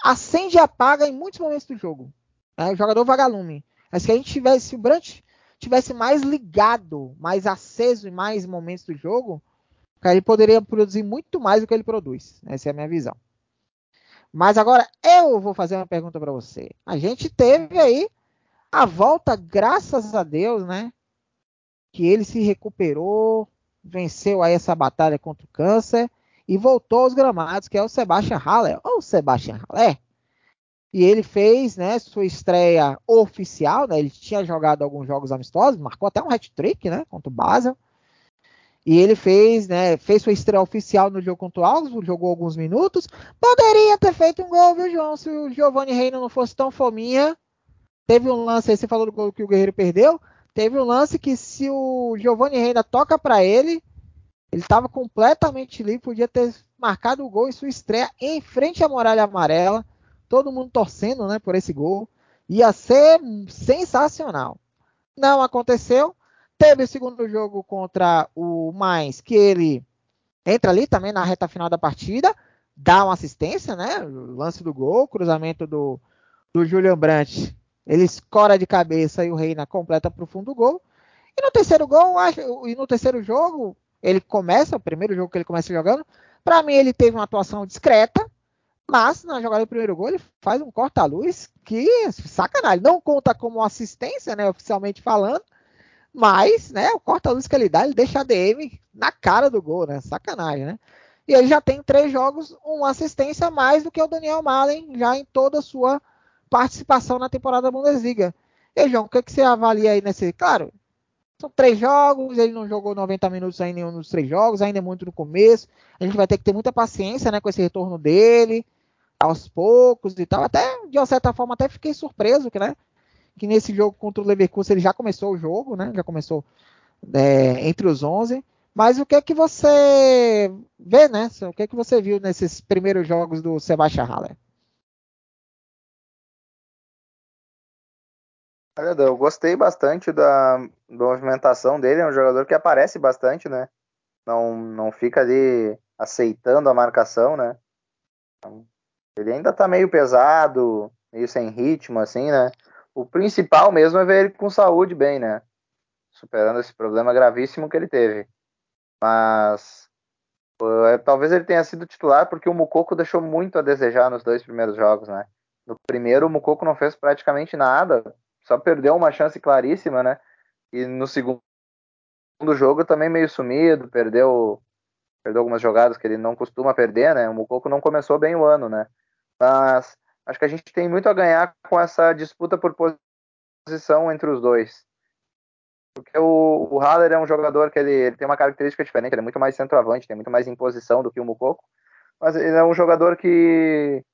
acende e apaga em muitos momentos do jogo. É o jogador vagalume. Mas se a gente tivesse, se o Brandt tivesse mais ligado, mais aceso em mais momentos do jogo, ele poderia produzir muito mais do que ele produz. Essa é a minha visão. Mas agora eu vou fazer uma pergunta para você. A gente teve aí a volta, graças a Deus, né? Que ele se recuperou, venceu aí essa batalha contra o câncer e voltou aos gramados, que é o Sebastian Haller. Ou Sebastian Haller. E ele fez, né, sua estreia oficial, né? Ele tinha jogado alguns jogos amistosos, marcou até um hat-trick, né, contra o Basel. E ele fez, né, fez sua estreia oficial no jogo contra o Augsburg, jogou alguns minutos. Poderia ter feito um gol, viu, João, se o Giovanni Reina não fosse tão fominha. Teve um lance aí, você falou do gol que o Guerreiro perdeu. Teve um lance que se o Giovanni Reina toca para ele, ele estava completamente livre, podia ter marcado o gol em sua estreia em frente à muralha amarela. Todo mundo torcendo, né, por esse gol. Ia ser sensacional. Não aconteceu. Teve o segundo jogo contra o Mais, que ele entra ali também na reta final da partida, dá uma assistência, né? lance do gol, cruzamento do, do Julian Brandt. Ele escora de cabeça e o Reina completa para o fundo do gol. E no terceiro gol, acho, e no terceiro jogo, ele começa, o primeiro jogo que ele começa jogando, para mim ele teve uma atuação discreta, mas na jogada do primeiro gol ele faz um corta-luz que sacanagem. Não conta como assistência, né, oficialmente falando, mas, né, o corta-luz que ele dá, ele deixa a DM na cara do gol, né? Sacanagem, né? E ele já tem três jogos, uma assistência a mais do que o Daniel Malen já em toda a sua participação na temporada da Bundesliga. E João, o que, que você avalia aí nesse? Claro, são três jogos, ele não jogou 90 minutos em nenhum dos três jogos, ainda é muito no começo. A gente vai ter que ter muita paciência né, com esse retorno dele, aos poucos e tal. Até, de uma certa forma, até fiquei surpreso que, né, que nesse jogo contra o Leverkusen ele já começou o jogo, né? Já começou é, entre os 11. Mas o que é que você vê, né? O que é que você viu nesses primeiros jogos do Sebastian Haller? Eu gostei bastante da, da movimentação dele, é um jogador que aparece bastante, né? Não, não fica ali aceitando a marcação, né? Então, ele ainda tá meio pesado, meio sem ritmo, assim, né? O principal mesmo é ver ele com saúde bem, né? Superando esse problema gravíssimo que ele teve. Mas uh, talvez ele tenha sido titular porque o Mukoko deixou muito a desejar nos dois primeiros jogos, né? No primeiro, o Mukoko não fez praticamente nada, só perdeu uma chance claríssima, né? E no segundo jogo também meio sumido, perdeu perdeu algumas jogadas que ele não costuma perder, né? O Mukoko não começou bem o ano, né? Mas acho que a gente tem muito a ganhar com essa disputa por posição entre os dois. Porque o, o Haller é um jogador que ele, ele, tem uma característica diferente, ele é muito mais centroavante, tem muito mais imposição do que o Mukoko, mas ele é um jogador que,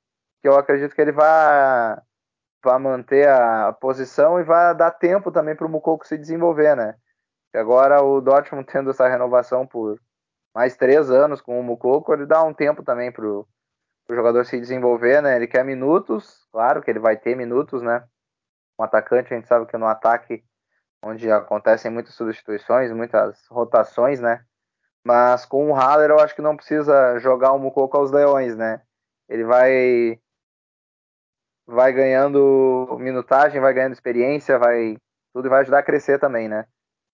que eu acredito que ele vai, vai manter a posição e vai dar tempo também para o Mukoko se desenvolver, né? E agora o Dortmund tendo essa renovação por mais três anos com o Mukoko, ele dá um tempo também para o jogador se desenvolver, né? Ele quer minutos, claro que ele vai ter minutos, né? Um atacante, a gente sabe que no ataque onde acontecem muitas substituições, muitas rotações, né? Mas com o Haller eu acho que não precisa jogar o Mukoko aos leões, né? Ele vai vai ganhando minutagem, vai ganhando experiência, vai tudo vai ajudar a crescer também, né?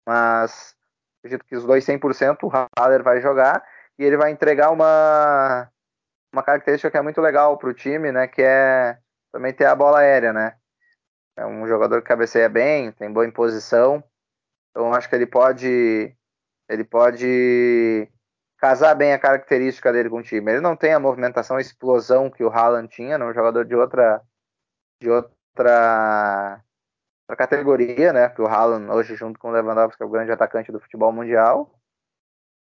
Mas acredito que os dois 100% o Haller vai jogar e ele vai entregar uma uma característica que é muito legal para o time, né? Que é também ter a bola aérea, né? É um jogador que cabeceia bem, tem boa imposição. Então acho que ele pode ele pode casar bem a característica dele com o time. Ele não tem a movimentação, a explosão que o Haaland tinha, né? um jogador de outra de outra, outra categoria, né? Que o Haaland hoje junto com o Lewandowski é o grande atacante do futebol mundial.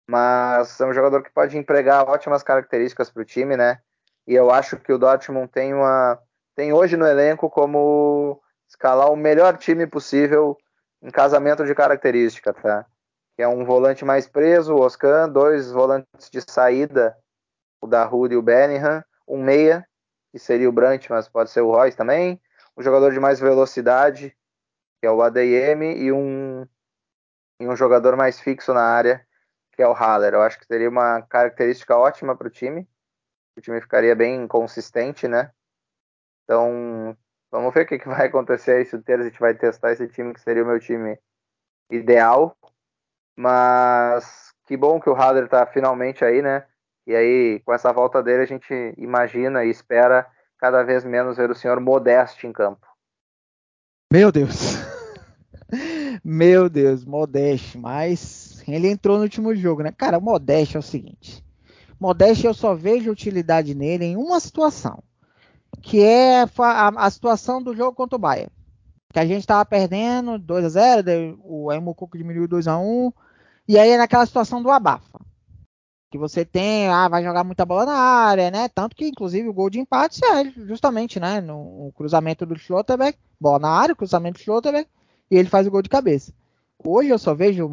Mas é um jogador que pode empregar ótimas características para o time, né? E eu acho que o Dortmund tem uma tem hoje no elenco como escalar o melhor time possível em casamento de característica, tá? Que é um volante mais preso, o Oscan, dois volantes de saída, o Dahoud e o Bellingham, um meia, que seria o Brandt, mas pode ser o Royce também, um jogador de mais velocidade, que é o ADM, e um, e um jogador mais fixo na área, que é o Haller. Eu acho que seria uma característica ótima para o time. O time ficaria bem consistente, né? Então, Vamos ver o que, que vai acontecer aí se o Terzic vai testar esse time, que seria o meu time ideal. Mas que bom que o Hader está finalmente aí, né? E aí, com essa volta dele, a gente imagina e espera cada vez menos ver o senhor Modeste em campo. Meu Deus. Meu Deus, Modeste, mas ele entrou no último jogo, né? Cara, Modeste é o seguinte. Modeste eu só vejo utilidade nele em uma situação que é a, a, situação do jogo contra o Bayern. Que a gente estava perdendo 2 a 0 o Emucuco diminuiu 2 a 1 e aí é naquela situação do abafa. Que você tem, ah, vai jogar muita bola na área, né? Tanto que, inclusive, o gol de empate é justamente, né? No, cruzamento do Schlotterbeck, bola na área, cruzamento do Schlotterbeck, e ele faz o gol de cabeça. Hoje eu só vejo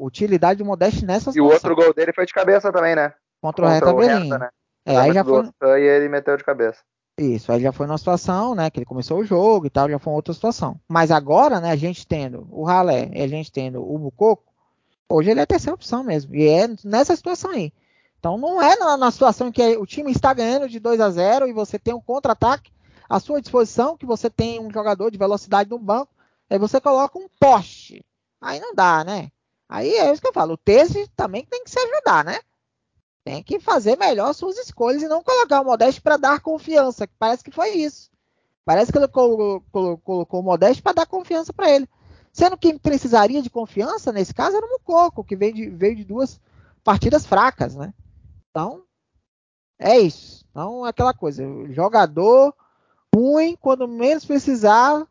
utilidade do Modeste nessa situação. E o outro gol dele foi de cabeça também, né? Contra, o Hertha Berlim. Né? É, aí já foi... E ele meteu de cabeça. Isso, aí já foi uma situação, né, que ele começou o jogo e tal, já foi uma outra situação. Mas agora, né, a gente tendo o Ralé e a gente tendo o Bucoco, hoje ele é a terceira opção mesmo. E é nessa situação aí. Então não é na, na situação em que o time está ganhando de 2 a 0 e você tem um contra-ataque à sua disposição, que você tem um jogador de velocidade no banco, aí você coloca um poste. aí não dá, né? Aí é isso que eu falo, o Tese também tem que se ajudar, né? Tem que fazer melhor suas escolhas e não colocar o Modeste para dar confiança, que parece que foi isso. Parece que ele colocou, o Modeste para dar confiança para ele. Sendo que precisaria de confiança, nesse caso, era o Mucoco, que veio de, veio de duas partidas fracas, né? Então, é isso. Então, aquela coisa, jogador ruim, quando menos precisar,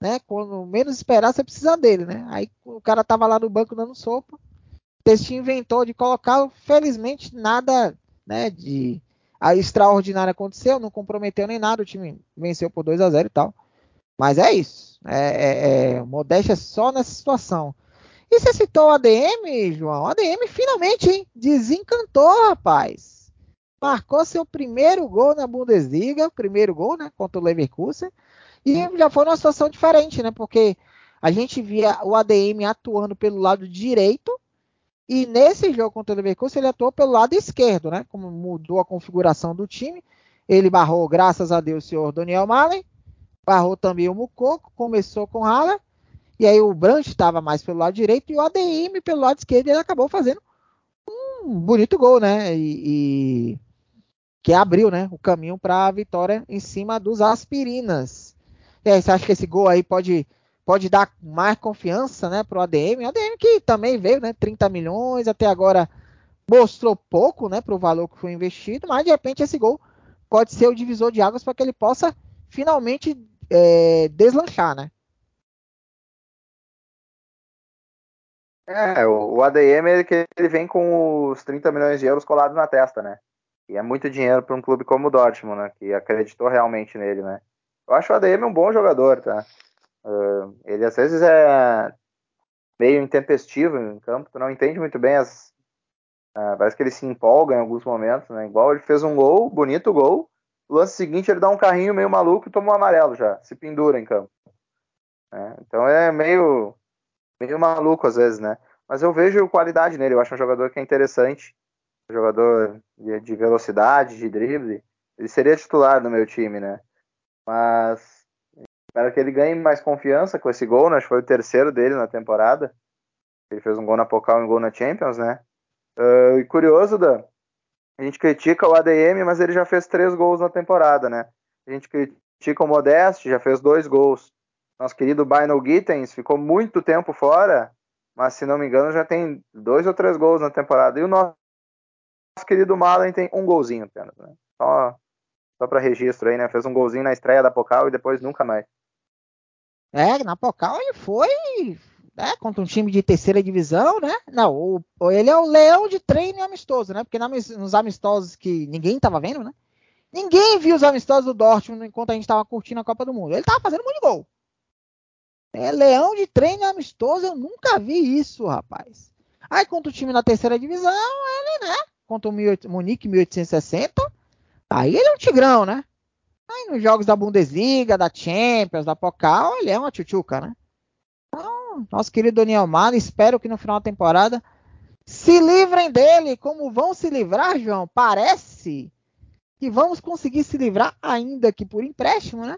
né? Quando menos esperar, você precisa dele, né? Aí o cara tava lá no banco dando sopa. O Testinho inventou de colocar, felizmente nada, né, de a extraordinário aconteceu, não comprometeu nem nada, o time venceu por 2 a 0 e tal. Mas é isso. É, é, é, modéstia só nessa situação. E você citou o ADM, João? O ADM finalmente hein, desencantou, rapaz. Marcou seu primeiro gol na Bundesliga, primeiro gol, né, contra o Leverkusen. E já foi numa situação diferente, né? Porque a gente via o ADM atuando pelo lado direito e nesse jogo contra o Leverkusen ele atuou pelo lado esquerdo, né? Como mudou a configuração do time, ele barrou, graças a Deus, o senhor Daniel Malen, barrou também o Mucoco, começou com o Haller, e aí o Brandt estava mais pelo lado direito e o ADM pelo lado esquerdo ele acabou fazendo um bonito gol, né? E, e que abriu, né, o caminho para a vitória em cima dos Aspirinas. Aí, você acha que esse gol aí pode, pode dar mais confiança né, para o ADM? O ADM que também veio, né? 30 milhões, até agora mostrou pouco né, para o valor que foi investido, mas de repente esse gol pode ser o divisor de águas para que ele possa finalmente é, deslanchar, né? É, o ADM ele, ele vem com os 30 milhões de euros colados na testa, né? E é muito dinheiro para um clube como o Dortmund, né? Que acreditou realmente nele, né? Eu acho o ADM um bom jogador, tá? Uh, ele às vezes é meio intempestivo em campo, tu não entende muito bem as. Uh, parece que ele se empolga em alguns momentos, né? Igual ele fez um gol, bonito gol. No lance seguinte ele dá um carrinho meio maluco e toma um amarelo já, se pendura em campo. É, então é meio, meio maluco às vezes, né? Mas eu vejo qualidade nele, eu acho um jogador que é interessante, um jogador de, de velocidade, de drible. Ele seria titular no meu time, né? Mas espero que ele ganhe mais confiança com esse gol, né? Acho que foi o terceiro dele na temporada. Ele fez um gol na Pokal e um gol na Champions, né? Uh, e curioso, Dan, a gente critica o ADM, mas ele já fez três gols na temporada, né? A gente critica o Modeste, já fez dois gols. Nosso querido Bino Gittens ficou muito tempo fora, mas se não me engano já tem dois ou três gols na temporada. E o nosso, nosso querido Malen tem um golzinho apenas, né? Só só para registro aí, né? Fez um golzinho na estreia da Pocal e depois nunca mais. É, na Pocal ele foi né, contra um time de terceira divisão, né? Não, o, ele é o leão de treino amistoso, né? Porque nos amistosos que ninguém tava vendo, né? Ninguém viu os amistosos do Dortmund enquanto a gente tava curtindo a Copa do Mundo. Ele tava fazendo muito gol. É leão de treino amistoso, eu nunca vi isso, rapaz. Aí contra o time na terceira divisão, ele, né? Contra o Munique 1860, Aí ele é um tigrão, né? Aí nos jogos da Bundesliga, da Champions, da Pokal, ele é uma tchutchuca, né? Então, nosso querido Daniel Mara, espero que no final da temporada se livrem dele. Como vão se livrar, João? Parece que vamos conseguir se livrar, ainda que por empréstimo, né?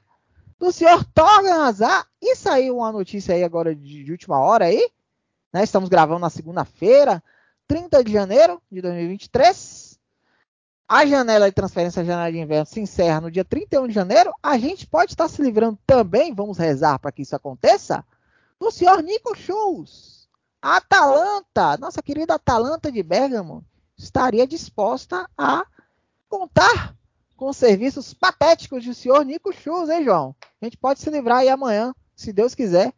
Do senhor Torgan Hazard. E saiu uma notícia aí agora de, de última hora aí. Né? Estamos gravando na segunda-feira, 30 de janeiro de 2023 a janela de transferência, a janela de inverno, se encerra no dia 31 de janeiro, a gente pode estar se livrando também, vamos rezar para que isso aconteça, do senhor Nico Schultz. A Atalanta, nossa querida Atalanta de Bergamo, estaria disposta a contar com os serviços patéticos do senhor Nico Schultz, hein, João? A gente pode se livrar aí amanhã, se Deus quiser,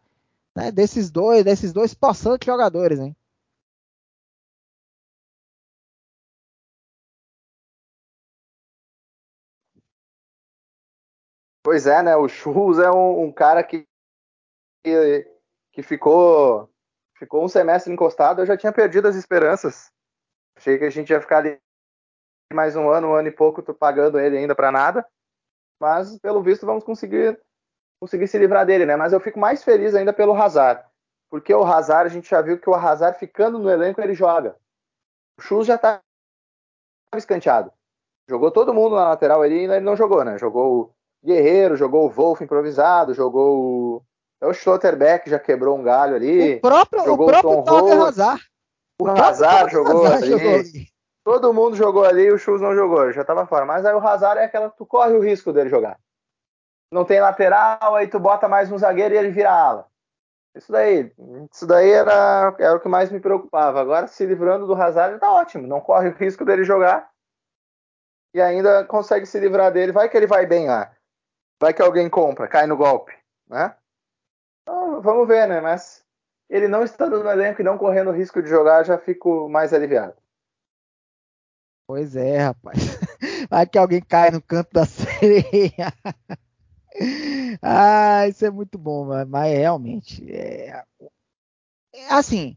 né, desses dois, desses dois possantes jogadores, hein? Pois é, né? O Churros é um, um cara que, que, que ficou ficou um semestre encostado. Eu já tinha perdido as esperanças. Achei que a gente ia ficar ali mais um ano, um ano e pouco, tô pagando ele ainda para nada. Mas pelo visto vamos conseguir conseguir se livrar dele, né? Mas eu fico mais feliz ainda pelo Hazard, porque o Hazard a gente já viu que o Hazard ficando no elenco ele joga. O Churros já tá escanteado. Jogou todo mundo na lateral e ele não jogou, né? Jogou Guerreiro, jogou o Wolf improvisado, jogou Então, o Schlotterbeck já quebrou um galho ali. O próprio, o próprio Torgan Hazard. O, o Hazard jogou, Hazard ali. jogou ali. Todo mundo jogou ali e o Schultz não jogou, já tava fora. Mas aí o Hazard é aquela, tu corre o risco dele jogar. Não tem lateral, aí tu bota mais um zagueiro e ele vira ala. Isso daí, isso daí era, era o que mais me preocupava. Agora, se livrando do Hazard, tá ótimo. Não corre o risco dele jogar. E ainda consegue se livrar dele. Vai que ele vai bem lá. Vai que alguém compra, cai no golpe, né? Então, vamos ver, né? Mas ele não estando no elenco e não correndo risco de jogar, já fico mais aliviado. Pois é, rapaz. Vai que alguém cai no canto da sereia. ah, isso é muito bom, mas, realmente é, é, assim.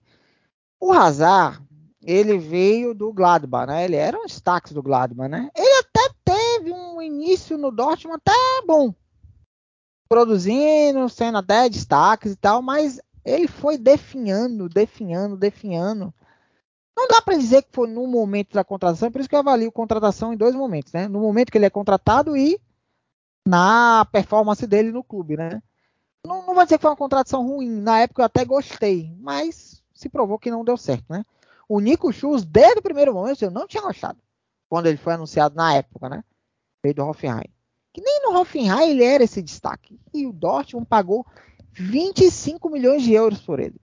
O Hazard, ele veio do Gladbach, né? Ele era um destaque do Gladbach, né? Ele início no Dortmund até bom, produzindo, sendo até destaques e tal, mas ele foi definhando, definhando, definhando. Não dá para dizer que foi no momento da contratação, por isso que eu avalio contratação em dois momentos, né? No momento que ele é contratado e na performance dele no clube, né? Não, não vou dizer que foi uma contratação ruim, na época eu até gostei, mas se provou que não deu certo, né? O Nico Schultz, desde o primeiro momento, eu não tinha gostado, quando ele foi anunciado na época, né? Veio do Hoffenheim. Que nem no Hoffenheim ele era esse destaque. E o Dortmund pagou 25 milhões de euros por ele.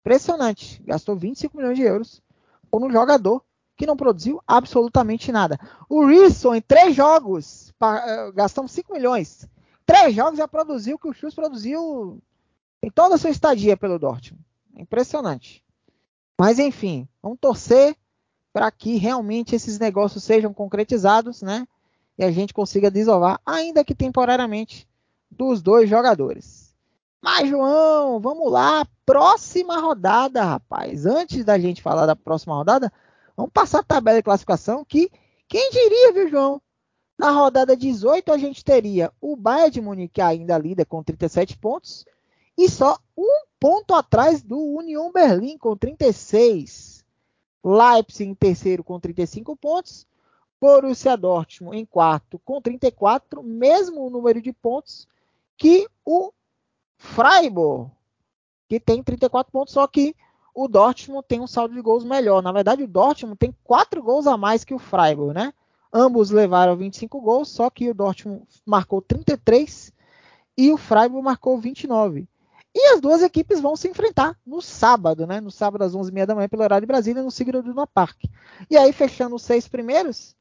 Impressionante. Gastou 25 milhões de euros por um jogador que não produziu absolutamente nada. O Risson, em três jogos, uh, gastamos 5 milhões. Três jogos já produziu o que o Schultz produziu em toda a sua estadia pelo Dortmund. Impressionante. Mas enfim, vamos torcer para que realmente esses negócios sejam concretizados, né? E a gente consiga desovar, ainda que temporariamente, dos dois jogadores. Mas, João, vamos lá. Próxima rodada, rapaz. Antes da gente falar da próxima rodada, vamos passar a tabela de classificação que, quem diria, viu, João? Na rodada 18, a gente teria o Bayern de Munique ainda líder com 37 pontos e só um ponto atrás do Union Berlim com 36. Leipzig em terceiro com 35 pontos. Borussia Dortmund em quarto com 34, mesmo número de pontos que o Freiburg, que tem 34 pontos, só que o Dortmund tem um saldo de gols melhor. Na verdade, o Dortmund tem 4 gols a mais que o Freiburg, né? Ambos levaram 25 gols, só que o Dortmund marcou 33 e o Freiburg marcou 29. E as duas equipes vão se enfrentar no sábado, né? No sábado às 11h30 da manhã, pelo horário de Brasília, no Sigurd Iduna Park. E aí, fechando os seis primeiros,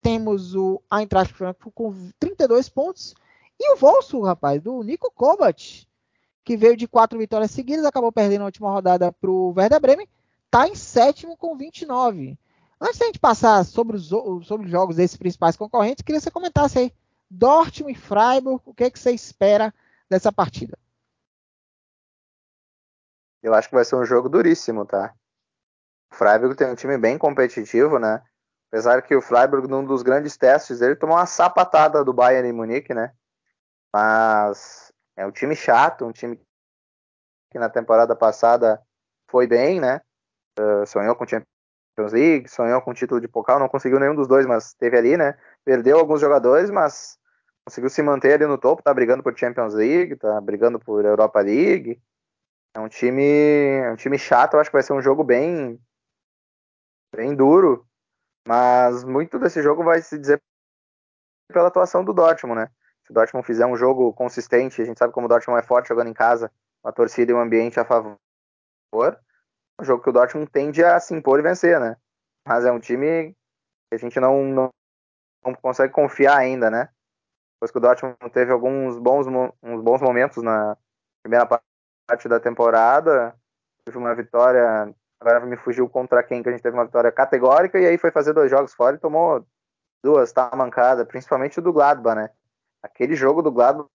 temos o Eintracht Frankfurt com 32 pontos e o Wolfsburg, rapaz, do Nico Kovac, que veio de quatro vitórias seguidas, acabou perdendo a última rodada para o Werder Bremen, está em sétimo com 29. Antes da gente passar sobre os, sobre os jogos desses principais concorrentes, queria que você comentasse aí, Dortmund e Freiburg, o que, é que você espera dessa partida? Eu acho que vai ser um jogo duríssimo, tá? O Freiburg tem um time bem competitivo, né? Apesar que o Freiburg, num dos grandes testes, ele tomou uma sapatada do Bayern em Munique, né? Mas é um time chato, um time que na temporada passada foi bem, né? Uh, sonhou com Champions League, sonhou com título de Pokal, não conseguiu nenhum dos dois, mas teve ali, né? Perdeu alguns jogadores, mas conseguiu se manter ali no topo, tá brigando por Champions League, tá brigando por Europa League. É um time, é um time chato, eu acho que vai ser um jogo bem bem duro, mas muito desse jogo vai se dizer pela atuação do Dortmund, né? Se o Dortmund fizer um jogo consistente, a gente sabe como o Dortmund é forte jogando em casa, uma torcida e um ambiente a favor, é um jogo que o Dortmund tende a se impor e vencer, né? Mas é um time que a gente não, não, não consegue confiar ainda, né? Depois que o Dortmund teve alguns bons, uns bons momentos na primeira parte da temporada, teve uma vitória, agora me fugiu contra quem, que a gente teve uma vitória categórica, e aí foi fazer dois jogos fora e tomou duas, tá mancada, principalmente o do Gladbach, né? aquele jogo do Gladbach,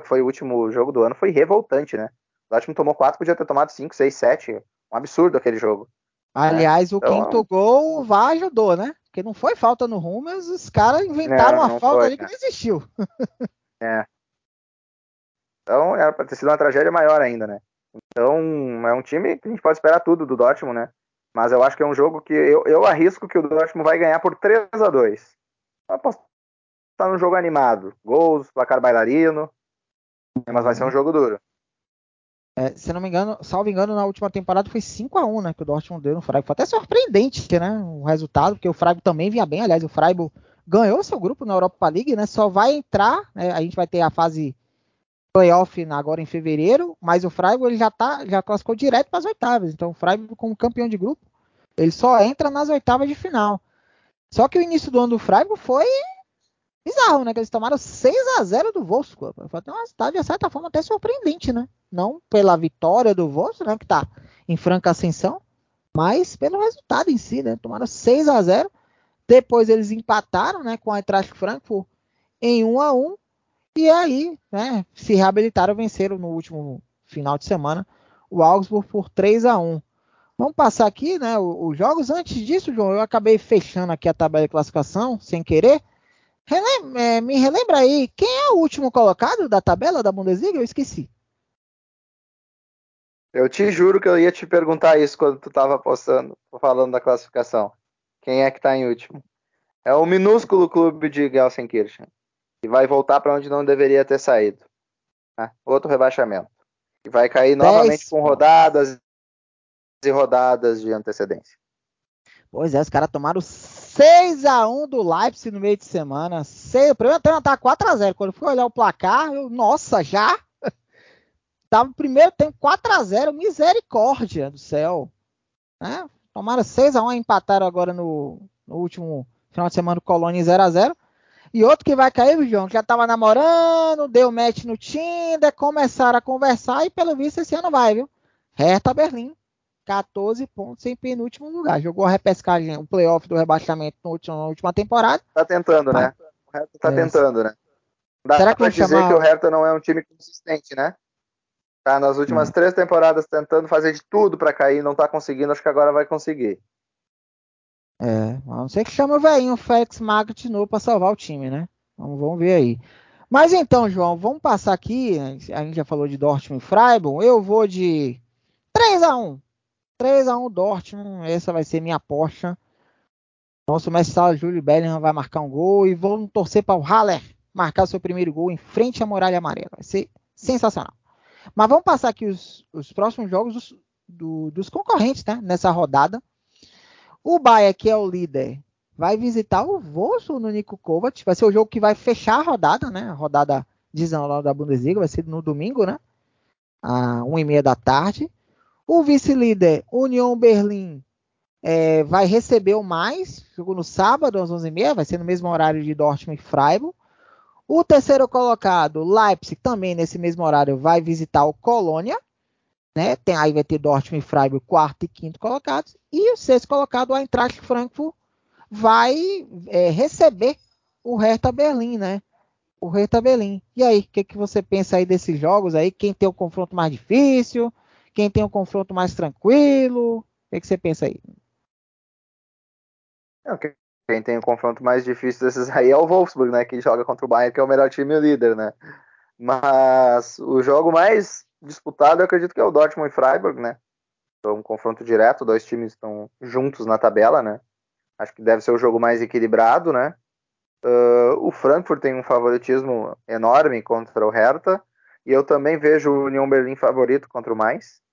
que foi o último jogo do ano, foi revoltante, né? O Dortmund tomou 4, podia ter tomado 5, 6, 7. Um absurdo aquele jogo. Aliás, né? o então, quinto gol o VAR ajudou, né? Porque não foi falta no rumo, mas os caras inventaram não, uma falta foi, ali que não existiu. é. Então era pra ter sido uma tragédia maior ainda, né? Então é um time que a gente pode esperar tudo do Dortmund, né? Mas eu acho que é um jogo que eu, eu arrisco que o Dortmund vai ganhar por 3 a 2 Eu aposto tá num jogo animado. Gols, placar bailarino. Mas vai ser um jogo duro. É, se não me engano, salvo engano, na última temporada foi 5 a 1 né? Que o Dortmund deu no Freiburg. Foi até surpreendente, né? O resultado, porque o Freiburg também vinha bem. Aliás, o Freiburg ganhou seu grupo na Europa League, né? Só vai entrar, né? A gente vai ter a fase playoff agora em fevereiro, mas o Freiburg ele já tá, já classificou direto para as oitavas. Então o Freiburg como campeão de grupo, ele só entra nas oitavas de final. Só que o início do ano do Freiburg foi bizarro, né? Que eles tomaram 6 a 0 do Wolfsburg. Foi até um resultado de certa forma até surpreendente, né? Não pela vitória do Wolfsburg, né? Que tá em franca ascensão, mas pelo resultado em si, né? Tomaram 6 a 0 Depois eles empataram, né? Com a Eintracht Frankfurt em 1 a 1 E aí, né? Se reabilitaram, venceram no último final de semana o Augsburg por 3 a 1 Vamos passar aqui, né? Os jogos. Antes disso, João, eu acabei fechando aqui a tabela de classificação sem querer. É, me relembra aí, quem é o último colocado da tabela da Bundesliga? Eu esqueci. Eu te juro que eu ia te perguntar isso quando tu estava postando, falando da classificação. Quem é que está em último? É o minúsculo clube de Gelsenkirchen, que vai voltar para onde não deveria ter saído. Né? Outro rebaixamento. E vai cair novamente com rodadas e rodadas de antecedência. Pois é, os caras tomaram 6 a 1 do Leipzig no meio de semana. Seis, o primeiro tempo tá 4 a 0 Quando eu fui olhar o placar, eu, nossa, já? Tava primeiro tempo 4 a 0 misericórdia do céu. É, tomaram 6 a 1 empataram agora no, no, último final de semana do Colônia 0 a 0 E outro que vai cair, João, que já tava namorando, deu match no Tinder, começaram a conversar e pelo visto esse ano vai, viu? Reta Berlim. 14 pontos em penúltimo lugar. Jogou a repescagem, o playoff do rebaixamento último, na última temporada. Tá tentando, né? O Hertha tá é. tentando, né? Dá Será que pra dizer chamar... que o Hertha não é um time consistente, né? Tá nas últimas hum. três temporadas tentando fazer de tudo para cair, não tá conseguindo, acho que agora vai conseguir. É, a não ser que chame o velhinho Félix Magath de novo pra salvar o time, né? Vamos, vamos ver aí. Mas então, João, vamos passar aqui. A gente já falou de Dortmund e Freiburg. Eu vou de 3 a 1 3 a 1 Dortmund, essa vai ser minha aposta. Nosso mestre sala Júlio Bellingham vai marcar um gol e vamos torcer para o Haller marcar seu primeiro gol em frente à muralha amarela. Vai ser sensacional. Mas vamos passar aqui os, os próximos jogos dos, do, dos concorrentes né, nessa rodada. O Bahia, que é o líder, vai visitar o Vosso no Nico Kovac. Vai ser o jogo que vai fechar a rodada, né? A rodada 19 da Bundesliga, vai ser no domingo, né? Às 1h30 da tarde. O vice-líder União Berlim é, vai receber o mais, jogo no sábado às 11h30, vai ser no mesmo horário de Dortmund e Freiburg. O terceiro colocado, Leipzig, também nesse mesmo horário, vai visitar o Colônia. Né? Tem, aí vai ter Dortmund e Freiburg, quarto e quinto colocados. E o sexto colocado, o Eintracht Frankfurt, vai é, receber o Hertha Berlim, né? O Hertha Berlim. E aí, o que, que você pensa aí desses jogos aí? Quem tem o confronto mais difícil? Quem tem um confronto mais tranquilo? O que, que você pensa aí? quem tem o confronto mais difícil desses aí é o Wolfsburg, né? Que joga contra o Bayern, que é o melhor time líder, né? Mas o jogo mais disputado eu acredito que é o Dortmund e Freiburg, né? Então, um confronto direto, dois times estão juntos na tabela, né? Acho que deve ser o jogo mais equilibrado, né? Uh, o Frankfurt tem um favoritismo enorme contra o Hertha, e eu também vejo o União Berlim favorito contra o Mais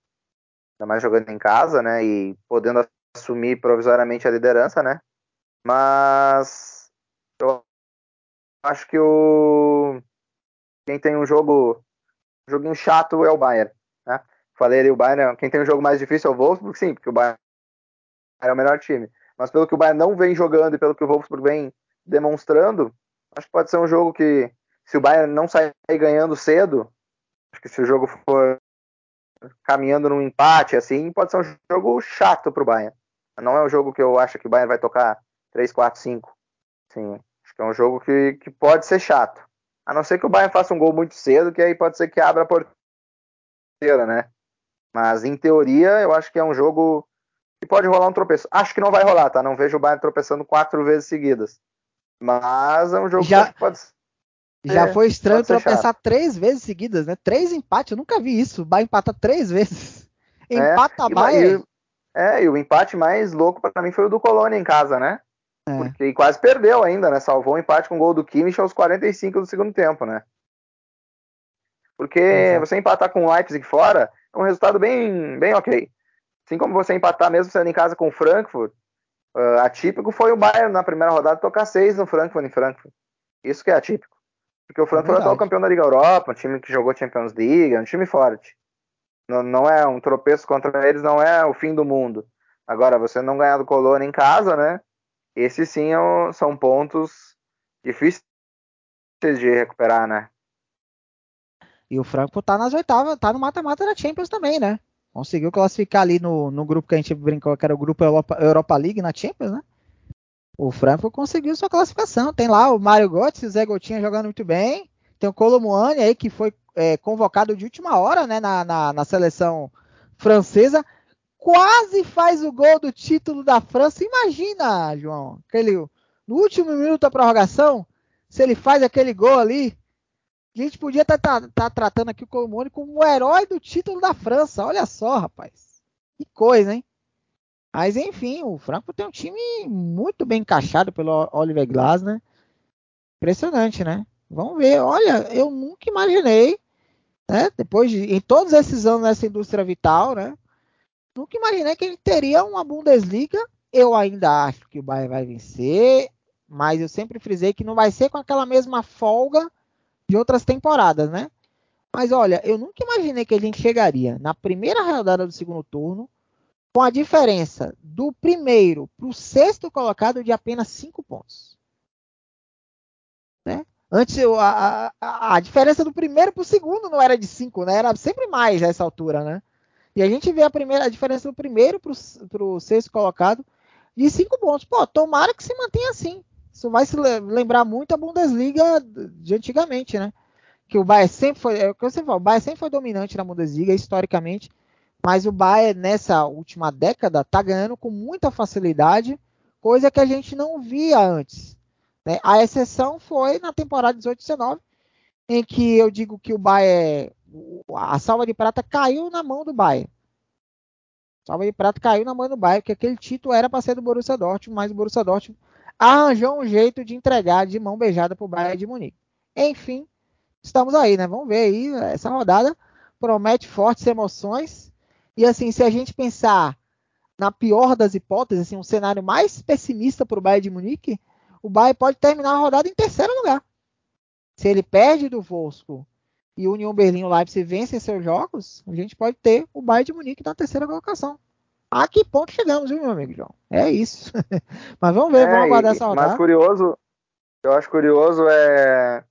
ainda mais jogando em casa, né? E podendo assumir provisoriamente a liderança, né? Mas eu acho que o quem tem um jogo joguinho chato é o Bayern, né? Falei ali o Bayern, quem tem um jogo mais difícil é o Wolfsburg, sim, porque o Bayern é o melhor time. Mas pelo que o Bayern não vem jogando e pelo que o Wolfsburg vem demonstrando, acho que pode ser um jogo que se o Bayern não sair ganhando cedo, acho que se o jogo for caminhando num empate, assim, pode ser um jogo chato pro Bayern. Não é um jogo que eu acho que o Bayern vai tocar 3, 4, 5. Sim, acho que é um jogo que, que pode ser chato. A não ser que o Bayern faça um gol muito cedo, que aí pode ser que abra a porteira, né? Mas em teoria, eu acho que é um jogo que pode rolar um tropeço. Acho que não vai rolar, tá? Não vejo o Bayern tropeçando quatro vezes seguidas. Mas é um jogo Já... que pode já é, foi estranho tropeçar três vezes seguidas, né? Três empates, eu nunca vi isso. O Bahia empata três vezes. É, empata é, Bahia. É, e o empate mais louco para mim foi o do Colônia em casa, né? É. Porque quase perdeu ainda, né? Salvou o um empate com o gol do Kimmich aos 45 do segundo tempo, né? Porque Exato. você empatar com o Leipzig fora é um resultado bem, bem ok. Assim como você empatar mesmo sendo em casa com o Frankfurt, uh, atípico foi o Bayern na primeira rodada tocar seis no Frankfurt em Frankfurt. Isso que é atípico. Porque o Frankfurt é, é atual campeão da Liga Europa, um time que jogou Champions League, é um time forte. Não, não é um tropeço contra eles, não é o fim do mundo. Agora, você não ganhar do Colônia em casa, né? Esses sim é são pontos difíceis de recuperar, né? E o Frankfurt tá nas oitavas, tá no mata-mata da Champions também, né? Conseguiu classificar ali no, no grupo que a gente brincou, que era o grupo Europa, Europa League na Champions, né? O Frankfurt conseguiu sua classificação. Tem lá o Mário Götze, o Zé Gotinha jogando muito bem. Tem o Colomuani aí, que foi é, convocado de última hora, né? Na, na, na seleção francesa. Quase faz o gol do título da França. Imagina, João, aquele, no último minuto da prorrogação, se ele faz aquele gol ali, a gente podia estar tá, tá, tá tratando aqui o Colomone como o herói do título da França. Olha só, rapaz. Que coisa, hein? Mas enfim, o Franco tem um time muito bem encaixado pelo Oliver Glasner. Né? Impressionante, né? Vamos ver. Olha, eu nunca imaginei, né? Depois de em todos esses anos nessa indústria vital, né? Nunca imaginei que ele teria uma Bundesliga. Eu ainda acho que o Bayern vai vencer, mas eu sempre frisei que não vai ser com aquela mesma folga de outras temporadas, né? Mas olha, eu nunca imaginei que a gente chegaria na primeira rodada do segundo turno com a diferença do primeiro para o sexto colocado de apenas cinco pontos. Né? Antes, a, a, a diferença do primeiro para o segundo não era de cinco, né? Era sempre mais nessa altura, né? E a gente vê a primeira a diferença do primeiro para o sexto colocado de cinco pontos. Pô, tomara que se mantenha assim. Isso vai se lembrar muito a Bundesliga de antigamente, né? Que o Bayern sempre foi, é o que você falou, o Bayern sempre foi dominante na Bundesliga historicamente, mas o Bayern nessa última década tá ganhando com muita facilidade, coisa que a gente não via antes. Né? A exceção foi na temporada 18/19, em que eu digo que o Bayern, a salva de prata caiu na mão do Bayern. A salva de prata caiu na mão do Bayern, porque aquele título era para ser do Borussia Dortmund, mas o Borussia Dortmund arranjou um jeito de entregar de mão beijada para o Bayern de Munique. Enfim, estamos aí, né? Vamos ver aí. Essa rodada promete fortes emoções. E assim, se a gente pensar na pior das hipóteses, assim, um cenário mais pessimista para o Bayern de Munique, o Bayern pode terminar a rodada em terceiro lugar. Se ele perde do Wolfsburg e União Berlim e o Leipzig vencem seus jogos, a gente pode ter o Bayern de Munique na terceira colocação. A que ponto chegamos, viu, meu amigo João? É isso. Mas vamos ver, é, vamos aguardar essa rodada. Mas curioso, eu acho curioso é.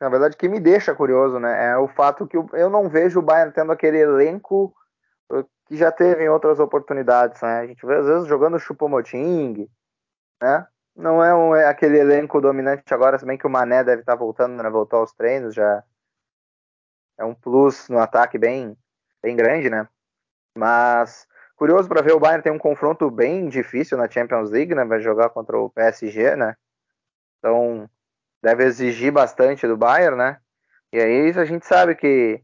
Na verdade, o que me deixa curioso, né? É o fato que eu não vejo o Bayern tendo aquele elenco uh, que já teve em outras oportunidades, né? A gente vê às vezes jogando Chupomoting, né? Não é, um, é aquele elenco dominante agora, se bem que o Mané deve estar voltando, né? Voltou aos treinos, já é um plus no ataque bem, bem grande, né? Mas curioso para ver o Bayern tem um confronto bem difícil na Champions League, né? Vai jogar contra o PSG, né? Então deve exigir bastante do Bayern, né? E aí a gente sabe que,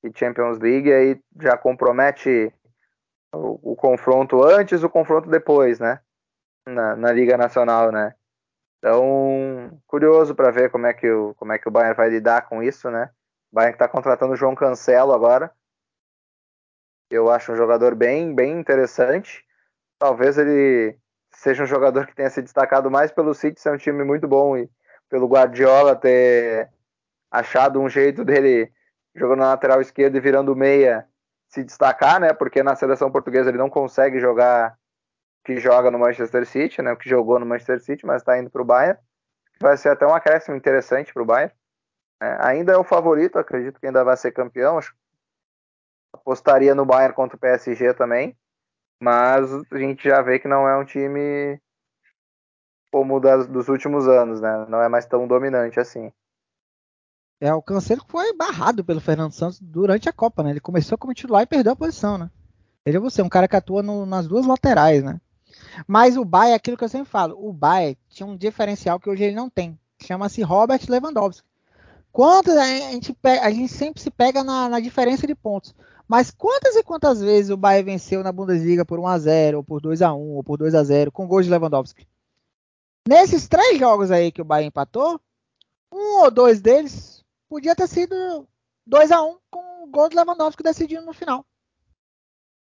que Champions League aí já compromete o, o confronto antes, o confronto depois, né? Na, na Liga Nacional, né? Então, curioso para ver como é, que o, como é que o Bayern vai lidar com isso, né? O Bayern está contratando o João Cancelo agora, eu acho um jogador bem, bem interessante. Talvez ele seja um jogador que tenha se destacado mais pelo City ser um time muito bom e pelo Guardiola ter achado um jeito dele jogando na lateral esquerda e virando meia se destacar, né? Porque na seleção portuguesa ele não consegue jogar que joga no Manchester City, né? Que jogou no Manchester City, mas está indo para o Bayern. Vai ser até um acréscimo interessante para o Bayern. É, ainda é o favorito, acredito que ainda vai ser campeão. Acho apostaria no Bayern contra o PSG também, mas a gente já vê que não é um time como das, dos últimos anos, né? Não é mais tão dominante assim. É, o Cancelo foi barrado pelo Fernando Santos durante a Copa, né? Ele começou como titular e perdeu a posição, né? Veja você, um cara que atua no, nas duas laterais, né? Mas o Bayern, é aquilo que eu sempre falo, o Bayern tinha um diferencial que hoje ele não tem. Chama-se Robert Lewandowski. Quantas a gente, a gente sempre se pega na, na diferença de pontos. Mas quantas e quantas vezes o Bayern venceu na Bundesliga por 1 a 0 ou por 2 a 1 ou por 2 a 0 com gols de Lewandowski? Nesses três jogos aí que o Bayern empatou, um ou dois deles podia ter sido 2 a 1 com o gol do Lewandowski decidindo no final.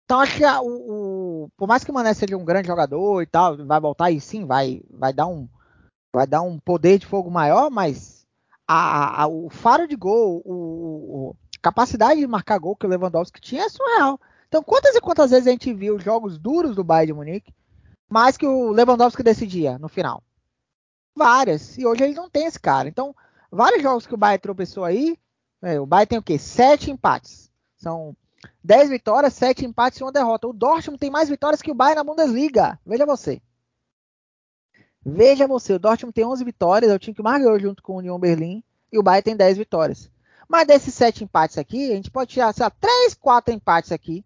Então acho que a, o, o, por mais que o Mané seja um grande jogador e tal, vai voltar e sim, vai, vai dar um vai dar um poder de fogo maior, mas a, a, o faro de gol, o, a capacidade de marcar gol que o Lewandowski tinha é surreal. Então quantas e quantas vezes a gente viu jogos duros do Bayern de Munique, mais que o Lewandowski decidia no final? Várias. E hoje ele não tem esse cara. Então, vários jogos que o Bayern tropeçou aí, é, o Bayern tem o quê? Sete empates. São 10 vitórias, 7 empates e uma derrota. O Dortmund tem mais vitórias que o Bayern na Bundesliga. Veja você. Veja você, o Dortmund tem 11 vitórias, é o time que mais ganhou junto com o Union Berlim, e o Bayern tem 10 vitórias. Mas desses 7 empates aqui, a gente pode tirar, sei lá, 3, 4 empates aqui,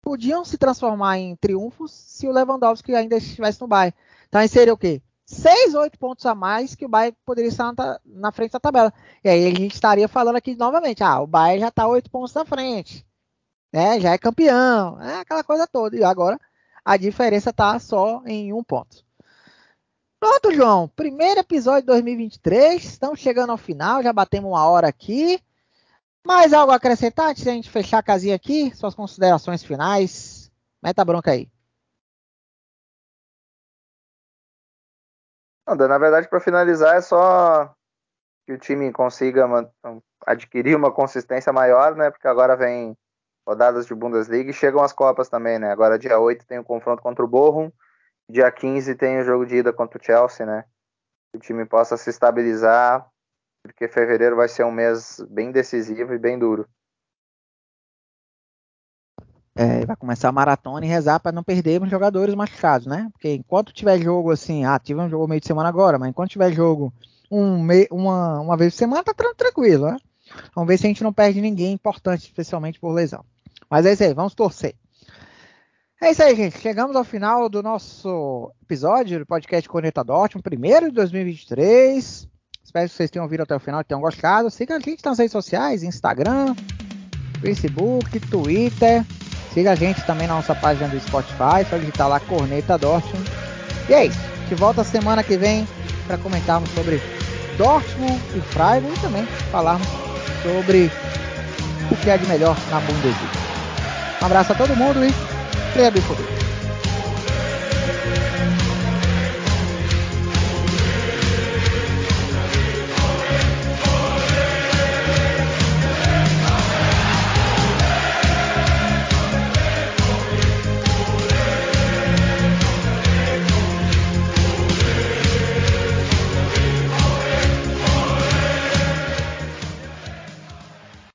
podiam se transformar em triunfos se o Lewandowski ainda estivesse no Bayern. Então aí seria o quê? 6, 8 pontos a mais que o Bayern poderia estar na, na frente da tabela. E aí a gente estaria falando aqui novamente, ah, o Bayern já está 8 pontos na frente né? Já é campeão, é aquela coisa toda. E agora a diferença tá só em um ponto. Pronto, João. Primeiro episódio de 2023. Estamos chegando ao final. Já batemos uma hora aqui. Mais algo a acrescentar antes de a gente fechar a casinha aqui? Suas considerações finais. Meta bronca aí. Não, na verdade, para finalizar, é só que o time consiga adquirir uma consistência maior, né? Porque agora vem rodadas de Bundesliga e chegam as Copas também, né? Agora dia 8 tem o confronto contra o Bochum, dia 15 tem o jogo de ida contra o Chelsea, né? Que o time possa se estabilizar, porque fevereiro vai ser um mês bem decisivo e bem duro. É, vai começar a maratona e rezar para não perdermos jogadores machucados, né? Porque enquanto tiver jogo assim, ah, tive um jogo meio de semana agora, mas enquanto tiver jogo um uma, uma vez por semana, tá tranquilo, né? Vamos ver se a gente não perde ninguém importante, especialmente por lesão. Mas é isso aí, vamos torcer. É isso aí, gente. Chegamos ao final do nosso episódio do podcast Conecta Dortmund, primeiro de 2023. Espero que vocês tenham ouvido até o final e tenham gostado. Siga a gente nas redes sociais, Instagram, Facebook, Twitter. Siga a gente também na nossa página do Spotify, só digitar lá Corneta Dortmund. E é isso. De volta semana que vem para comentarmos sobre Dortmund e Freiburg e também falarmos sobre o que é de melhor na Bundesliga. Um abraço a todo mundo e treia bem